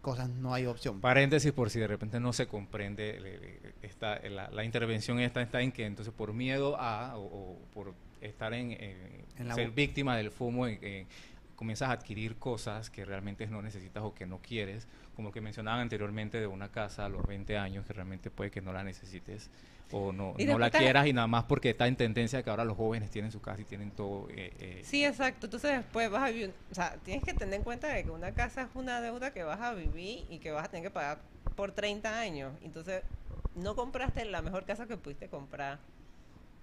Speaker 3: cosas no hay opción.
Speaker 2: Paréntesis por si de repente no se comprende, le- le- está, la, la intervención esta está en que entonces por miedo a o, o por estar en, en
Speaker 3: En la
Speaker 2: ser víctima del FOMO, en- en- comienzas a adquirir cosas que realmente no necesitas o que no quieres, como que mencionaban anteriormente de una casa a los 20 años que realmente puede que no la necesites o no, no la quieras y nada más porque está en tendencia que ahora los jóvenes tienen su casa y tienen todo. eh, eh,
Speaker 1: Sí, exacto. Entonces después vas a vivir... O sea, tienes que tener en cuenta de que una casa es una deuda que vas a vivir y que vas a tener que pagar por 30 años. Entonces, no compraste la mejor casa que pudiste comprar.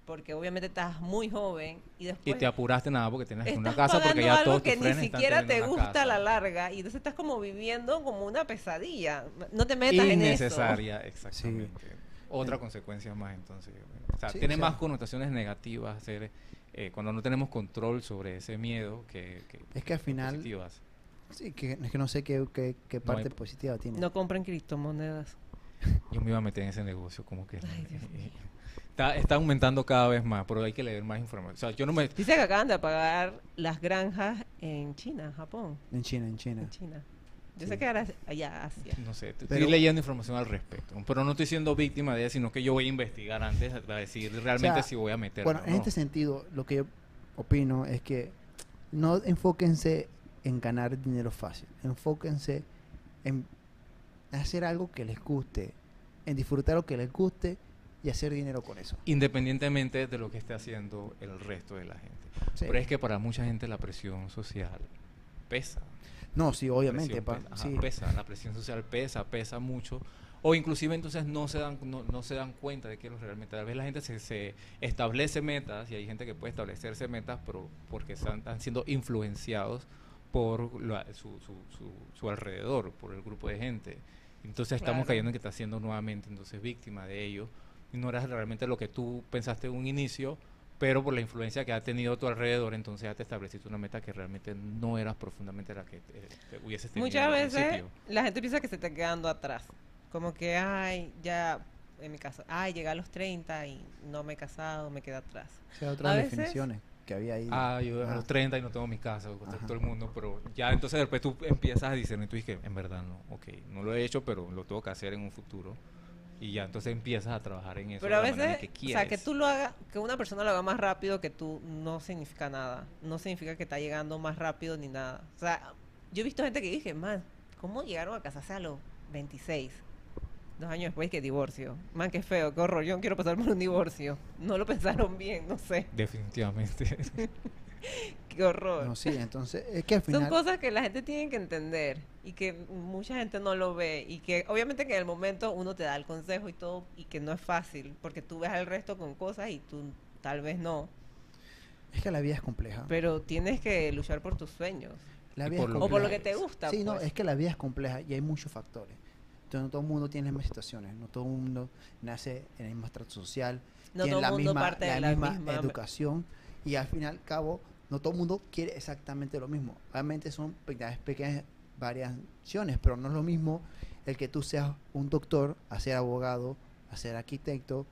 Speaker 1: Porque obviamente estás muy joven y
Speaker 2: y
Speaker 1: después...
Speaker 2: te apuraste nada porque tienes una casa porque ya
Speaker 1: algo
Speaker 2: todos tus
Speaker 1: que ni siquiera te gusta a la larga y entonces estás como viviendo como una pesadilla. No te metas en eso.
Speaker 2: innecesaria, exactamente. Otra consecuencia más entonces. O sea,
Speaker 3: Sí,
Speaker 2: tiene
Speaker 3: o sea-
Speaker 2: más connotaciones negativas ser, eh, cuando no tenemos control sobre ese miedo que, que
Speaker 3: Es que al final,
Speaker 2: positivas.
Speaker 3: sí, que, es que no sé qué, qué, qué
Speaker 2: No hay-
Speaker 3: parte positiva tiene.
Speaker 1: No compren criptomonedas.
Speaker 2: Yo me iba a meter en ese negocio como que...
Speaker 1: Ay, Dios mío.
Speaker 2: Está, está aumentando cada vez más, pero hay que leer más información. O sea, yo no me...
Speaker 1: Dice que acaban de apagar las granjas en China, Japón.
Speaker 3: En China, en China.
Speaker 1: En China. Yo
Speaker 3: Sí.
Speaker 1: sé que ahora es allá Asia.
Speaker 2: No sé,
Speaker 3: Pero-
Speaker 2: estoy leyendo información al respecto, pero no estoy siendo víctima de ella, sino que yo voy a investigar antes para decir realmente
Speaker 3: O sea,
Speaker 2: si voy a meter.
Speaker 3: Bueno, en este sentido, lo que yo opino es que no enfóquense en ganar dinero fácil, enfóquense en hacer algo que les guste, en disfrutar lo que les guste y hacer dinero con eso.
Speaker 2: Independientemente de lo que esté haciendo el resto de la gente.
Speaker 3: Sí.
Speaker 2: Pero es que para mucha gente la presión social pesa.
Speaker 3: No, sí, obviamente.
Speaker 2: Presión
Speaker 3: pa-
Speaker 2: pe- ajá,
Speaker 3: sí.
Speaker 2: pesa, la presión social pesa, pesa mucho. O inclusive entonces no se dan no, no se dan cuenta de que lo realmente. Tal vez la gente se, se establece metas y hay gente que puede establecerse metas, pero porque están, están siendo influenciados por la- su, su, su, su alrededor, por el grupo de gente. Entonces estamos
Speaker 1: Claro.
Speaker 2: cayendo en que estás siendo nuevamente entonces víctima de ello. Y no eras realmente lo que tú pensaste en un inicio, pero por la influencia que ha tenido a tu alrededor, entonces ya te estableciste una meta que realmente no eras profundamente la que te, te hubieses tenido
Speaker 1: Muchas veces la gente piensa que se está quedando atrás. Como que, ay, ya, en mi caso, ay, llegué a los 30 y no me he casado, me quedé atrás.
Speaker 3: O sea, otras
Speaker 1: a veces-
Speaker 3: definiciones que había ahí.
Speaker 2: Ah, yo a los 30 y no tengo mi casa, todo el mundo, pero ya entonces después tú empiezas a discernir, tú dices, en verdad no, ok, no lo he hecho, pero lo tengo que hacer en un futuro. Y ya entonces empiezas a trabajar en eso.
Speaker 1: Pero a veces,
Speaker 2: que
Speaker 1: o sea, que tú lo hagas, que una persona lo haga más rápido que tú, no significa nada. No significa que está llegando más rápido ni nada. O sea, yo he visto gente que dije, man, ¿cómo llegaron a casarse a los 26? Dos años después que divorcio. Man, qué feo, qué horror. Yo no quiero pasar por un divorcio. No lo pensaron bien, no sé.
Speaker 2: Definitivamente.
Speaker 1: Qué horror.
Speaker 3: No, sí, entonces es que al
Speaker 1: Son
Speaker 3: final.
Speaker 1: cosas que la gente tiene que entender y que mucha gente no lo ve y que obviamente que en el momento uno te da el consejo y todo y que no es fácil porque tú ves al resto con cosas y tú tal vez no,
Speaker 3: Es que la vida es compleja.
Speaker 1: pero tienes que luchar por tus sueños.
Speaker 3: La vida
Speaker 2: por
Speaker 1: O por lo que te gusta.
Speaker 3: Sí, no,
Speaker 1: pues.
Speaker 3: es que la vida es compleja y hay muchos factores. Entonces, no todo el mundo tiene las mismas situaciones, no todo el mundo nace en el mismo estrato social,
Speaker 1: No
Speaker 3: tiene
Speaker 1: todo
Speaker 3: la
Speaker 1: el mundo
Speaker 3: misma,
Speaker 1: parte
Speaker 3: la
Speaker 1: de la
Speaker 3: misma
Speaker 1: misma
Speaker 3: educación y al fin y al cabo no todo el mundo quiere exactamente lo mismo. Obviamente son pequeñas, pequeñas variaciones, pero no es lo mismo el que tú seas un doctor, a ser abogado, a ser arquitecto,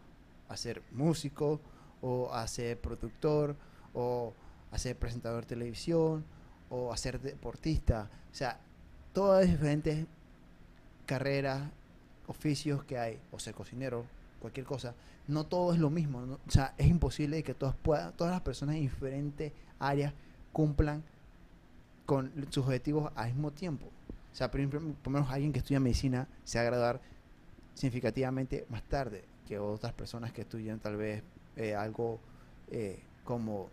Speaker 3: a ser músico o a ser productor o a ser presentador de televisión o a ser deportista. O sea, todas diferentes carreras oficios que hay, o ser cocinero, cualquier cosa, no todo es lo mismo. O sea, es imposible que todas, puedan, todas las personas en diferentes áreas cumplan con sus objetivos al mismo tiempo. O sea, por, ejemplo, por menos alguien que estudia medicina se va a graduar significativamente más tarde que otras personas que estudian tal vez eh, algo eh, como,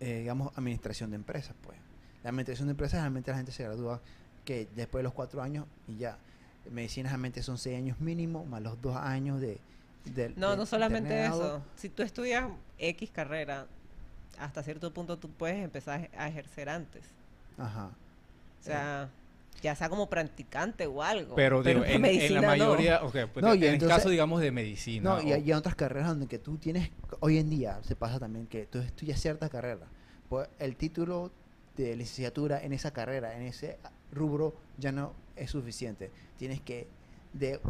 Speaker 3: eh, digamos, administración de empresas. Pues la administración de empresas realmente la gente se gradúa que después de los cuatro años y ya. Medicina realmente son seis años mínimo, más los dos años de... del-
Speaker 1: No,
Speaker 3: de
Speaker 1: no solamente
Speaker 3: internado.
Speaker 1: eso. Si tú estudias X carrera, hasta cierto punto tú puedes empezar a ejercer antes.
Speaker 3: Ajá.
Speaker 1: O sea, ya sea como practicante o algo.
Speaker 2: Pero, digo,
Speaker 1: en
Speaker 2: en, en la
Speaker 1: no.
Speaker 2: mayoría, pues,
Speaker 3: No,
Speaker 2: en
Speaker 3: y
Speaker 2: el caso, digamos, de medicina.
Speaker 3: No, y, hay- y hay otras carreras donde que tú tienes, hoy en día se pasa también que tú estudias cierta carrera, pues el título de licenciatura en esa carrera, en ese rubro, ya no es suficiente. Tienes que, de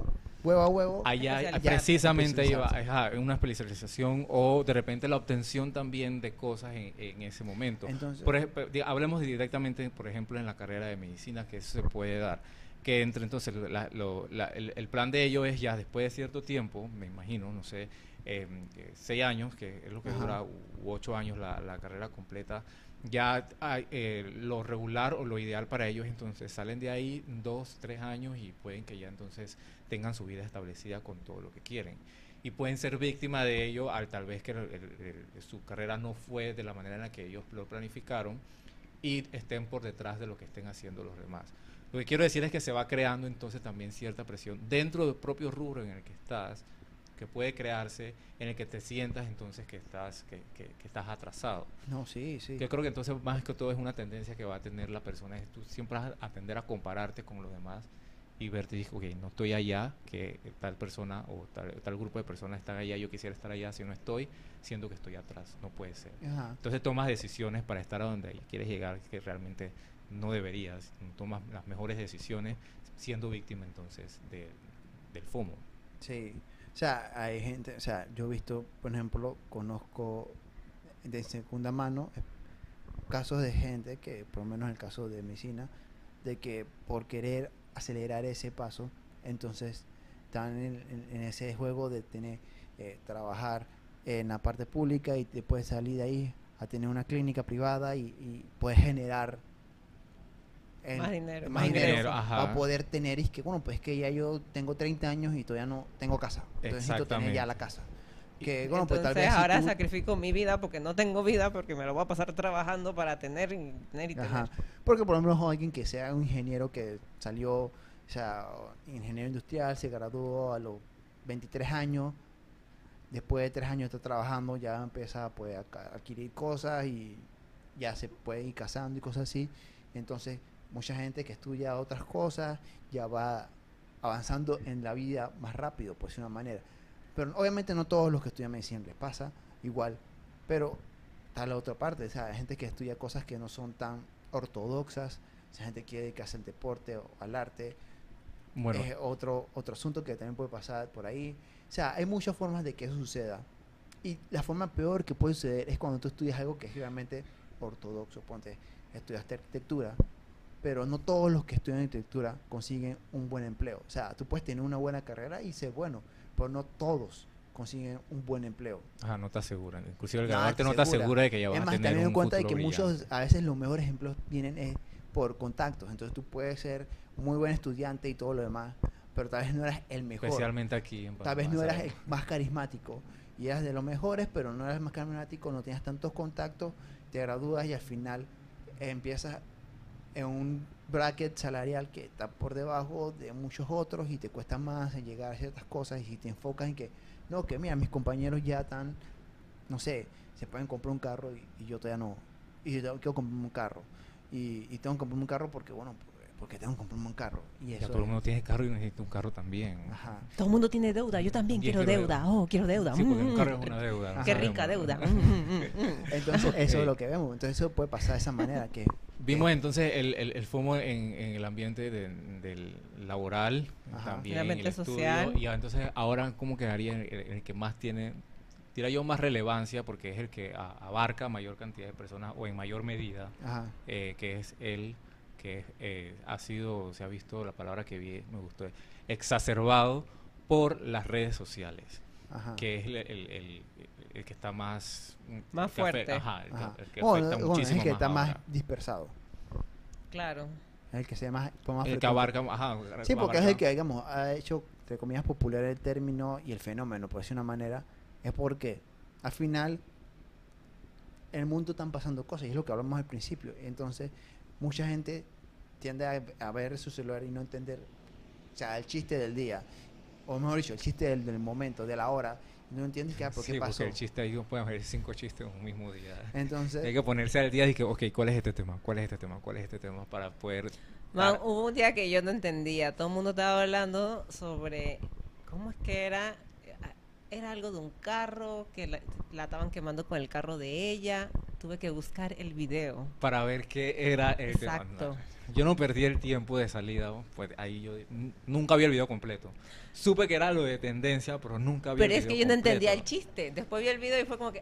Speaker 3: huevo a huevo,
Speaker 2: Allá precisamente ajá, una especialización o de repente la obtención también de cosas en, en ese momento.
Speaker 3: entonces,
Speaker 2: Por ejemplo, hablemos directamente, por ejemplo, en la carrera de medicina, que eso se puede dar. Que entre entonces, la- lo- la- el, el plan de ello es ya después de cierto tiempo, me imagino, no sé, eh, eh, seis años, que es lo que
Speaker 3: Ajá.
Speaker 2: dura, u, u ocho años la, la carrera completa, ya eh, lo regular o lo ideal para ellos, entonces salen de ahí dos, tres años y pueden que ya entonces tengan su vida establecida con todo lo que quieren. Y pueden ser víctima de ello al tal vez que su carrera no fue de la manera en la que ellos lo planificaron y estén por detrás de lo que estén haciendo los demás. Lo que quiero decir es que se va creando entonces también cierta presión dentro del propio rubro en el que estás, que puede crearse, en el que te sientas entonces que estás, que, que- que estás atrasado.
Speaker 3: no, sí, sí.
Speaker 2: Yo creo que entonces más que todo es una tendencia que va a tener la persona, es tú siempre vas a tender a compararte con los demás y verte y dices, ok, no estoy allá, que tal persona o tal, tal grupo de personas están allá, yo quisiera estar allá, si no estoy, siento que estoy atrás, no puede ser.
Speaker 3: Ajá.
Speaker 2: Entonces tomas decisiones para estar a donde quieres llegar que realmente no deberías. Tomas las mejores decisiones siendo víctima entonces de- del FOMO.
Speaker 3: Sí, o sea, hay gente, o sea, yo he visto, por ejemplo, conozco de segunda mano eh, casos de gente que, por lo menos en el caso de medicina, de que por querer acelerar ese paso, entonces están en, ese juego de tener, eh, trabajar en la parte pública y después salir de ahí a tener una clínica privada y, y puedes generar en-
Speaker 1: Más dinero,
Speaker 3: más dinero.
Speaker 2: Ajá.
Speaker 3: para poder tener y es que bueno pues que ya yo tengo 30 años y todavía no tengo casa entonces necesito tener ya la casa que bueno pues tal
Speaker 1: Entonces
Speaker 3: vez si
Speaker 1: ahora
Speaker 3: tú-
Speaker 1: sacrifico mi vida porque no tengo vida porque me lo voy a pasar trabajando para tener y tener y tener.
Speaker 3: Ajá. Porque por ejemplo alguien que sea un ingeniero que salió, o sea, ingeniero industrial, se graduó a los 23 años, después de 3 años está trabajando, ya empieza pues, a adquirir cosas y ya se puede ir casando y cosas así. Entonces, mucha gente que estudia otras cosas ya va avanzando en la vida más rápido, pues de una manera. Pero obviamente no todos los que estudian medicina les pasa igual, pero está la otra parte, o sea, hay gente que estudia cosas que no son tan ortodoxas, esa gente quiere dedicarse al deporte o al arte,
Speaker 2: Bueno,
Speaker 3: es otro, otro asunto que también puede pasar por ahí. O sea, hay muchas formas de que eso suceda. Y la forma peor que puede suceder es cuando tú estudias algo que es realmente ortodoxo. Ponte, estudiaste arquitectura, pero no todos los que estudian arquitectura consiguen un buen empleo. O sea, tú puedes tener una buena carrera y ser bueno, pero no todos consiguen un buen empleo.
Speaker 2: ajá, no te aseguran. Inclusive el
Speaker 3: te
Speaker 2: no te
Speaker 3: asegura.
Speaker 2: de que ya vas
Speaker 3: Es
Speaker 2: a
Speaker 3: más,
Speaker 2: tener
Speaker 3: también en cuenta de que muchos, a veces los mejores ejemplos vienen eh, por contactos. Entonces tú puedes ser muy buen estudiante y todo lo demás, pero tal vez no eras el mejor.
Speaker 2: Especialmente aquí en
Speaker 3: Tal vez no eras el más carismático y eras de los mejores, pero no eras el más carismático, no tenías tantos contactos, te gradúas y al final eh, empiezas en un bracket salarial que está por debajo de muchos otros y te cuesta más en llegar a ciertas cosas y si te enfocas en que, no, que mira, mis compañeros ya están, no sé, se pueden comprar un carro y, y yo todavía no, y yo tengo- quiero comprarme un carro y, y tengo que comprarme un carro porque, bueno, porque tengo que comprarme un carro y
Speaker 2: Ya
Speaker 3: eso
Speaker 2: todo el mundo tiene carro y necesita un carro también.
Speaker 3: Ajá.
Speaker 1: Todo el mundo tiene deuda, yo también quiero
Speaker 2: quiero
Speaker 1: deuda. Oh, quiero deuda.
Speaker 2: Sí, porque
Speaker 1: Mm,
Speaker 2: un carro
Speaker 1: mm.
Speaker 2: es una deuda.
Speaker 1: Qué rica deuda. Mm, mm, mm.
Speaker 3: Entonces, eso es lo que vemos. Entonces, eso puede pasar de esa manera. que
Speaker 2: Vimos entonces el, el, el FOMO en, en el ambiente de- del laboral,
Speaker 3: Ajá.
Speaker 2: también
Speaker 1: El ambiente
Speaker 2: el estudio,
Speaker 1: social.
Speaker 2: y entonces ahora cómo quedaría el, el que más tiene, diría yo, más relevancia, porque es el que a- abarca mayor cantidad de personas o en mayor medida,
Speaker 3: Ajá.
Speaker 2: eh, que es el que eh, ha sido, se ha visto la palabra que vi, me gustó, exacerbado por las redes sociales,
Speaker 3: Ajá.
Speaker 2: que es el, el- el- el que está más...
Speaker 1: Más
Speaker 2: que afe-
Speaker 1: fuerte.
Speaker 2: Ajá, el que,
Speaker 3: Ajá.
Speaker 2: el que
Speaker 3: Bueno,
Speaker 2: afecta
Speaker 3: bueno, es el que está más
Speaker 2: ahora.
Speaker 3: dispersado.
Speaker 1: Claro.
Speaker 3: Es el que se más, más
Speaker 2: El que abarca, ajá.
Speaker 3: Sí, porque es el que, digamos, ha hecho, entre comillas, popular el término y el fenómeno, por decir una manera, es porque al final en el mundo están pasando cosas, y es lo que hablamos al principio. Entonces, mucha gente tiende a, a ver su celular y no entender, o sea, el chiste del día, o mejor dicho, el chiste del, del momento, de la hora, no entiendes que, ah, ¿por qué
Speaker 2: Sí, porque
Speaker 3: pasó?
Speaker 2: el chiste ahí no pueden haber cinco chistes en un mismo día.
Speaker 3: Entonces,
Speaker 2: Hay que ponerse al día y que, ok, ¿cuál es este tema? ¿Cuál es este tema? ¿Cuál es este tema? Para poder...
Speaker 1: Man, hubo un día que yo no entendía. Todo el mundo estaba hablando sobre. ¿Cómo es que era? Era algo de un carro que la, la estaban quemando con el carro de ella. Tuve que buscar el video.
Speaker 2: para ver qué era el.
Speaker 1: Exacto.
Speaker 2: No, Yo no perdí el tiempo de salida, pues ahí yo nunca vi el video completo. Supe que era lo de tendencia, pero nunca vi
Speaker 1: Pero
Speaker 2: el
Speaker 1: es que yo no entendía el
Speaker 2: completo.
Speaker 1: chiste. Después vi el video y fue como que.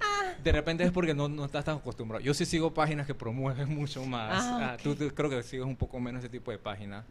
Speaker 1: Ah,
Speaker 2: De repente es porque no, no estás tan acostumbrado. Yo sí sigo páginas que promueven mucho más.
Speaker 1: Ah,
Speaker 2: Ah, tú, tú creo que sigues un poco menos ese tipo de páginas.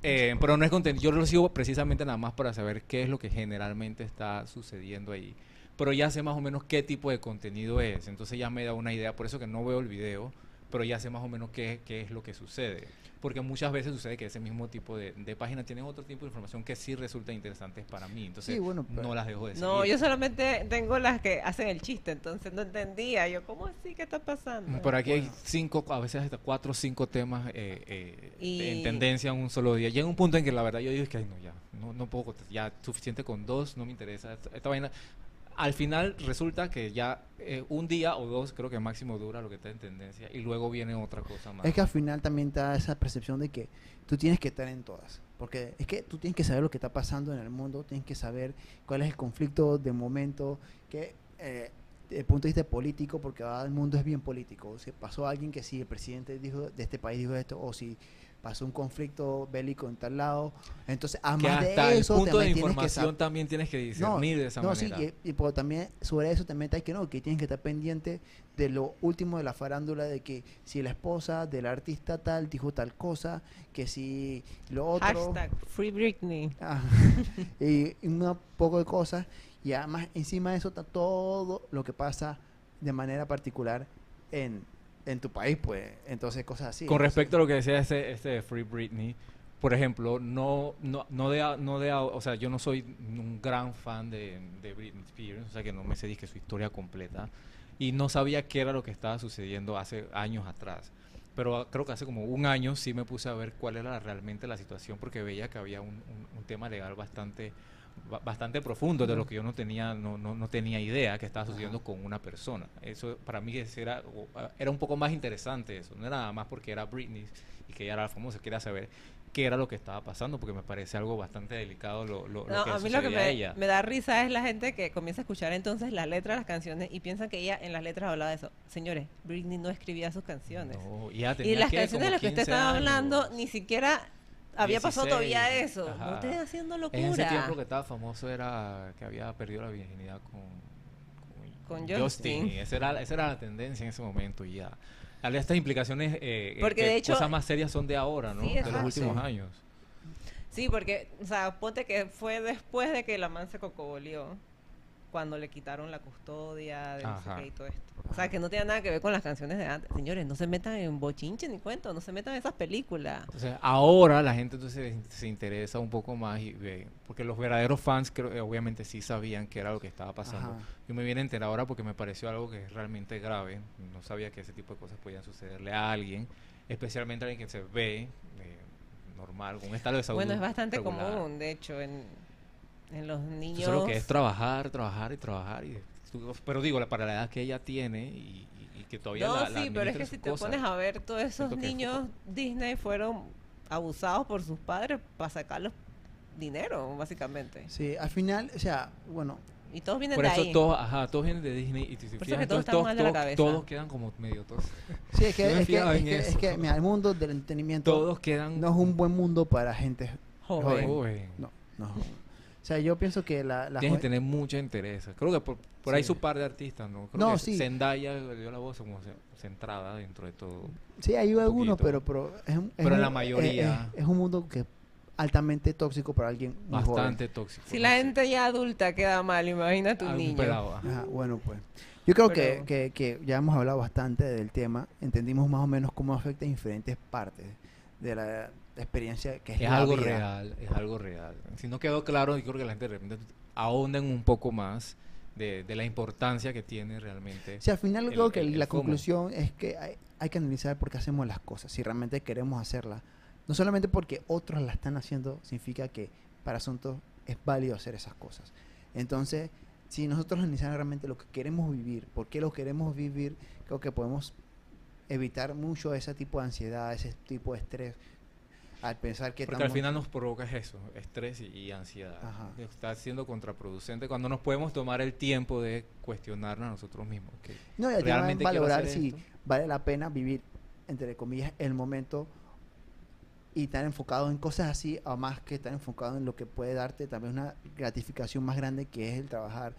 Speaker 2: Eh, pero no es contenido. Yo lo sigo precisamente nada más para saber qué es lo que generalmente está sucediendo ahí. Pero ya sé más o menos qué tipo de contenido es. Entonces ya me da una idea. Por eso que no veo el video, pero ya sé más o menos qué, qué es lo que sucede. Porque muchas veces sucede que ese mismo tipo de, de páginas tienen otro tipo de información que sí resulta interesantes para mí. Entonces
Speaker 3: Sí, bueno, pero-
Speaker 2: no las dejo de
Speaker 1: no,
Speaker 2: seguir.
Speaker 1: yo solamente tengo las que hacen el chiste. Entonces no entendía. Yo, ¿cómo así? ¿Qué está pasando?
Speaker 2: Por aquí hay cinco, a veces hasta cuatro o cinco temas eh, eh,
Speaker 1: Y-
Speaker 2: en tendencia en un solo día. Llega un punto en que la verdad yo digo que ay, no, ya, no, no puedo, contestar, ya suficiente con dos, no me interesa. Esta, esta vaina. Al final resulta que ya eh, un día o dos creo que máximo dura lo que está en tendencia y luego viene otra cosa más.
Speaker 3: Es que al final también te da esa percepción de que tú tienes que estar en todas. Porque es que tú tienes que saber lo que está pasando en el mundo, tienes que saber cuál es el conflicto de momento, que eh, desde el punto de vista político, porque ahora el mundo es bien político. Si pasó alguien que si el presidente dijo de este país dijo esto, o si pasó un conflicto bélico en tal lado, entonces
Speaker 2: que
Speaker 3: además
Speaker 2: hasta
Speaker 3: de
Speaker 2: el
Speaker 3: eso
Speaker 2: punto de
Speaker 3: tienes que
Speaker 2: información también tienes que discernir de esa
Speaker 3: no, sí,
Speaker 2: manera.
Speaker 3: y, y por- también sobre eso también hay que no, que tienes que estar pendiente de lo último de la farándula de que si la esposa del artista tal dijo tal cosa, que si lo otro
Speaker 1: Hashtag Free Britney.
Speaker 3: Ah, y y un poco de cosas y además encima de eso está todo lo que pasa de manera particular en, en tu país, pues, entonces cosas así.
Speaker 2: Con respecto a lo que decía este, este de Free Britney, por ejemplo, no, no, no de, a- no de, o sea, yo no soy un gran fan de, de Britney Spears, o sea, que no me sé disque su historia completa, y no sabía qué era lo que estaba sucediendo hace años atrás. Pero ah, creo que hace como un año sí me puse a ver cuál era realmente la situación, porque veía que había un, un- un tema legal bastante ba- bastante profundo de lo que yo no tenía no, no, no tenía idea que estaba sucediendo con una persona. Eso para mí era era un poco más interesante eso. No era nada más porque era Britney y que ella era la famosa quería saber qué era lo que estaba pasando porque me parece algo bastante delicado lo, lo, lo que
Speaker 1: a mí lo que me,
Speaker 2: ella.
Speaker 1: me da risa es la gente que comienza a escuchar entonces las letras de las canciones y piensan que ella en las letras hablaba de eso. Señores, Britney no escribía sus canciones.
Speaker 2: No, y
Speaker 1: las canciones de las que usted
Speaker 2: 15
Speaker 1: estaba hablando ni siquiera había pasado todavía
Speaker 2: 16,
Speaker 1: eso.
Speaker 2: ajá.
Speaker 1: No estés haciendo
Speaker 2: en ese tiempo
Speaker 1: locura.
Speaker 2: que estaba famoso era que había perdido la virginidad con,
Speaker 1: Con
Speaker 2: Justin.
Speaker 1: Justin.
Speaker 2: y Esa era, esa era la tendencia en ese momento y ya. Estas implicaciones, eh,
Speaker 1: Porque
Speaker 2: que
Speaker 1: de hecho-
Speaker 2: cosas más serias son de ahora, ¿no?
Speaker 1: Sí,
Speaker 2: de los últimos
Speaker 3: Sí.
Speaker 2: años.
Speaker 1: Sí, porque, o sea, ponte que fue después de que la man se cocobolió, cuando le quitaron la custodia de no sé
Speaker 2: Ajá.
Speaker 1: qué y todo esto. O sea, que no tiene nada que ver con las canciones de antes. Señores, no se metan en bochinche ni cuento, no se metan en esas películas.
Speaker 2: Entonces, ahora la gente entonces se interesa un poco más y ve, porque los verdaderos fans creo, eh, obviamente sí sabían qué era lo que estaba pasando.
Speaker 3: Ajá.
Speaker 2: Yo me vine a enterar ahora porque me pareció algo que es realmente grave. No sabía que ese tipo de cosas podían sucederle a alguien, especialmente a alguien que se ve eh, normal, con un estado de salud
Speaker 1: Bueno, es bastante
Speaker 2: regular.
Speaker 1: común, de hecho, en, en los niños.
Speaker 2: Lo que es trabajar, trabajar y trabajar. Y, pero digo, la- para la edad que ella tiene y, y- y que todavía
Speaker 1: no,
Speaker 2: la, la
Speaker 1: sí, pero es que si te
Speaker 2: cosas.
Speaker 1: pones a ver, todos esos
Speaker 2: es
Speaker 1: niños Disney fueron abusados por sus padres para sacarlos dinero, básicamente.
Speaker 3: Sí, al final, o sea, bueno,
Speaker 1: Y todos vienen
Speaker 2: Por
Speaker 1: de
Speaker 2: eso
Speaker 1: ahí.
Speaker 2: todos, ajá, todos vienen de Disney y si
Speaker 1: eso
Speaker 2: fijan,
Speaker 1: que todos
Speaker 2: entonces
Speaker 1: están mal de la
Speaker 2: todos-
Speaker 1: cabeza.
Speaker 2: todos quedan como medio todos.
Speaker 3: sí, es que, es que,
Speaker 2: fijaba
Speaker 3: es
Speaker 2: en
Speaker 3: que, es
Speaker 2: eso.
Speaker 3: que, mira, el mundo del entretenimiento
Speaker 2: Todos quedan
Speaker 3: no es un buen mundo para gente
Speaker 1: Joven.
Speaker 3: joven. No, no. O sea, yo pienso que la... la
Speaker 2: Tienes que tener mucha interés. Creo que por, por ahí su par de artistas, ¿no? Creo
Speaker 3: No,
Speaker 2: que
Speaker 3: sí.
Speaker 2: Zendaya le dio la voz como ce- centrada dentro de todo.
Speaker 3: Sí, hay
Speaker 2: un
Speaker 3: algunos, pero, pero es un, es
Speaker 2: Pero la
Speaker 3: es-
Speaker 2: mayoría-
Speaker 3: Es, es un mundo que altamente tóxico para alguien muy joven.
Speaker 2: Bastante tóxico.
Speaker 1: Si
Speaker 2: no
Speaker 1: la
Speaker 2: sé.
Speaker 1: gente ya adulta queda mal, imagina tu
Speaker 2: Algún
Speaker 1: niño.
Speaker 2: pelado, ajá.
Speaker 3: Bueno, pues. Yo creo que, que, que ya hemos hablado bastante del tema. Entendimos más o menos cómo afecta en diferentes partes de la experiencia que es,
Speaker 2: Es
Speaker 3: la
Speaker 2: algo
Speaker 3: vida.
Speaker 2: real, es algo real. Si no quedó claro, yo creo que la gente de repente ahonden un poco más de, de la importancia que tiene realmente.
Speaker 3: Sea, al final creo que
Speaker 2: el-
Speaker 3: la conclusión es que hay, hay que analizar por qué hacemos las cosas, si realmente queremos hacerlas. No solamente porque otros la están haciendo, significa que para asuntos es válido hacer esas cosas. Entonces, si nosotros analizamos realmente lo que queremos vivir, por qué lo queremos vivir, creo que podemos evitar mucho ese tipo de ansiedad, ese tipo de estrés, al pensar que
Speaker 2: Porque al
Speaker 3: estamos-
Speaker 2: final nos provoca eso, estrés y, y ansiedad.
Speaker 3: Ajá.
Speaker 2: Está siendo contraproducente cuando nos podemos tomar el tiempo de cuestionarnos a nosotros mismos. que
Speaker 3: No, y
Speaker 2: realmente
Speaker 3: valorar si
Speaker 2: esto.
Speaker 3: vale la pena vivir, entre comillas, el momento y estar enfocado en cosas así, o más que estar enfocado en lo que puede darte también una gratificación más grande que es el trabajar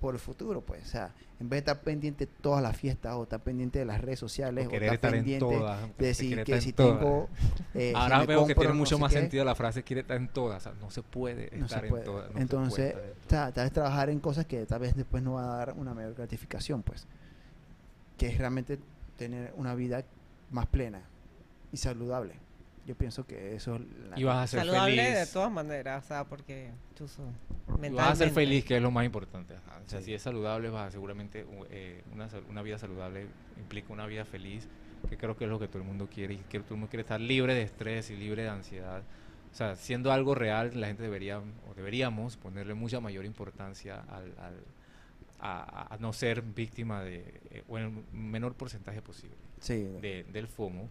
Speaker 3: por el futuro, pues. O sea, en vez de estar pendiente de todas las fiestas o estar pendiente de las redes sociales
Speaker 2: O
Speaker 3: estar
Speaker 2: estar en
Speaker 3: pendiente
Speaker 2: todas.
Speaker 3: de si, que si tengo... eh,
Speaker 2: Ahora veo que tiene
Speaker 3: no
Speaker 2: mucho más
Speaker 3: qué,
Speaker 2: sentido la frase quiere estar en todas. O sea, no se puede
Speaker 3: no se puede.
Speaker 2: en todas. no se puede
Speaker 3: Entonces,
Speaker 2: estar en
Speaker 3: o sea, tal vez trabajar en cosas que tal vez después no va a dar una mayor gratificación, pues. Que es realmente tener una vida más plena y saludable. Yo pienso que eso es la-
Speaker 2: Y vas a ser
Speaker 1: Saludable
Speaker 2: feliz.
Speaker 1: de todas maneras, o sea, porque
Speaker 2: Y vas a ser
Speaker 1: mentalmente.
Speaker 2: feliz, que es lo más importante. ajá. O sea,
Speaker 3: Sí.
Speaker 2: si es saludable, vas a seguramente eh, una, una vida saludable implica una vida feliz, que creo que es lo que todo el mundo quiere. Y que todo el mundo quiere estar libre de estrés y libre de ansiedad. O sea, siendo algo real, la gente debería, o deberíamos ponerle mucha mayor importancia al, al- a, a no ser víctima de, eh, o en el menor porcentaje posible
Speaker 3: Sí,
Speaker 2: de- del FOMO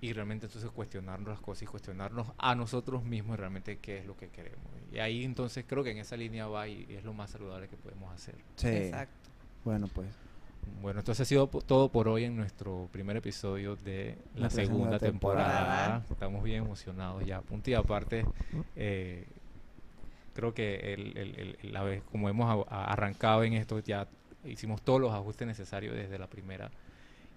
Speaker 2: y realmente entonces cuestionarnos las cosas y cuestionarnos a nosotros mismos realmente qué es lo que queremos. Y ahí entonces creo que en esa línea va y, y es lo más saludable que podemos hacer.
Speaker 3: sí.
Speaker 1: Exacto.
Speaker 3: Bueno, pues.
Speaker 2: Bueno, entonces ha sido todo por hoy en nuestro primer episodio de la
Speaker 3: segunda
Speaker 2: segunda temporada.
Speaker 1: temporada.
Speaker 2: Estamos bien emocionados ya. Punto y aparte, eh, creo que el, el- el- la vez como hemos a- a- arrancado en esto, ya hicimos todos los ajustes necesarios desde la primera.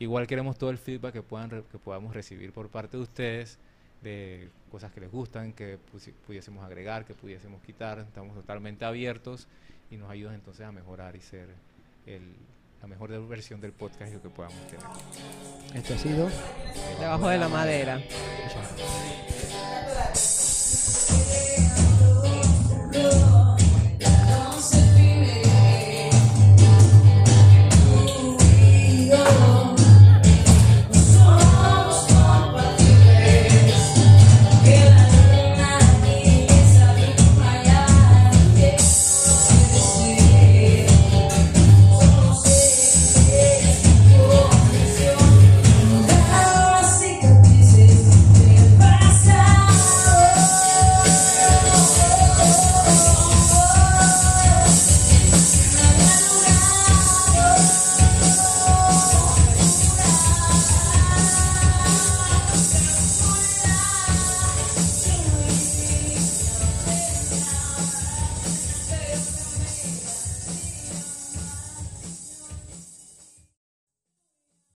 Speaker 2: Igual queremos todo el feedback que, puedan que podamos recibir por parte de ustedes, de cosas que les gustan, que pudiésemos agregar, que pudiésemos quitar. Estamos totalmente abiertos y nos ayudan entonces a mejorar y ser el, la mejor versión del podcast que podamos tener.
Speaker 3: Esto ha sido
Speaker 1: Debajo de la madera.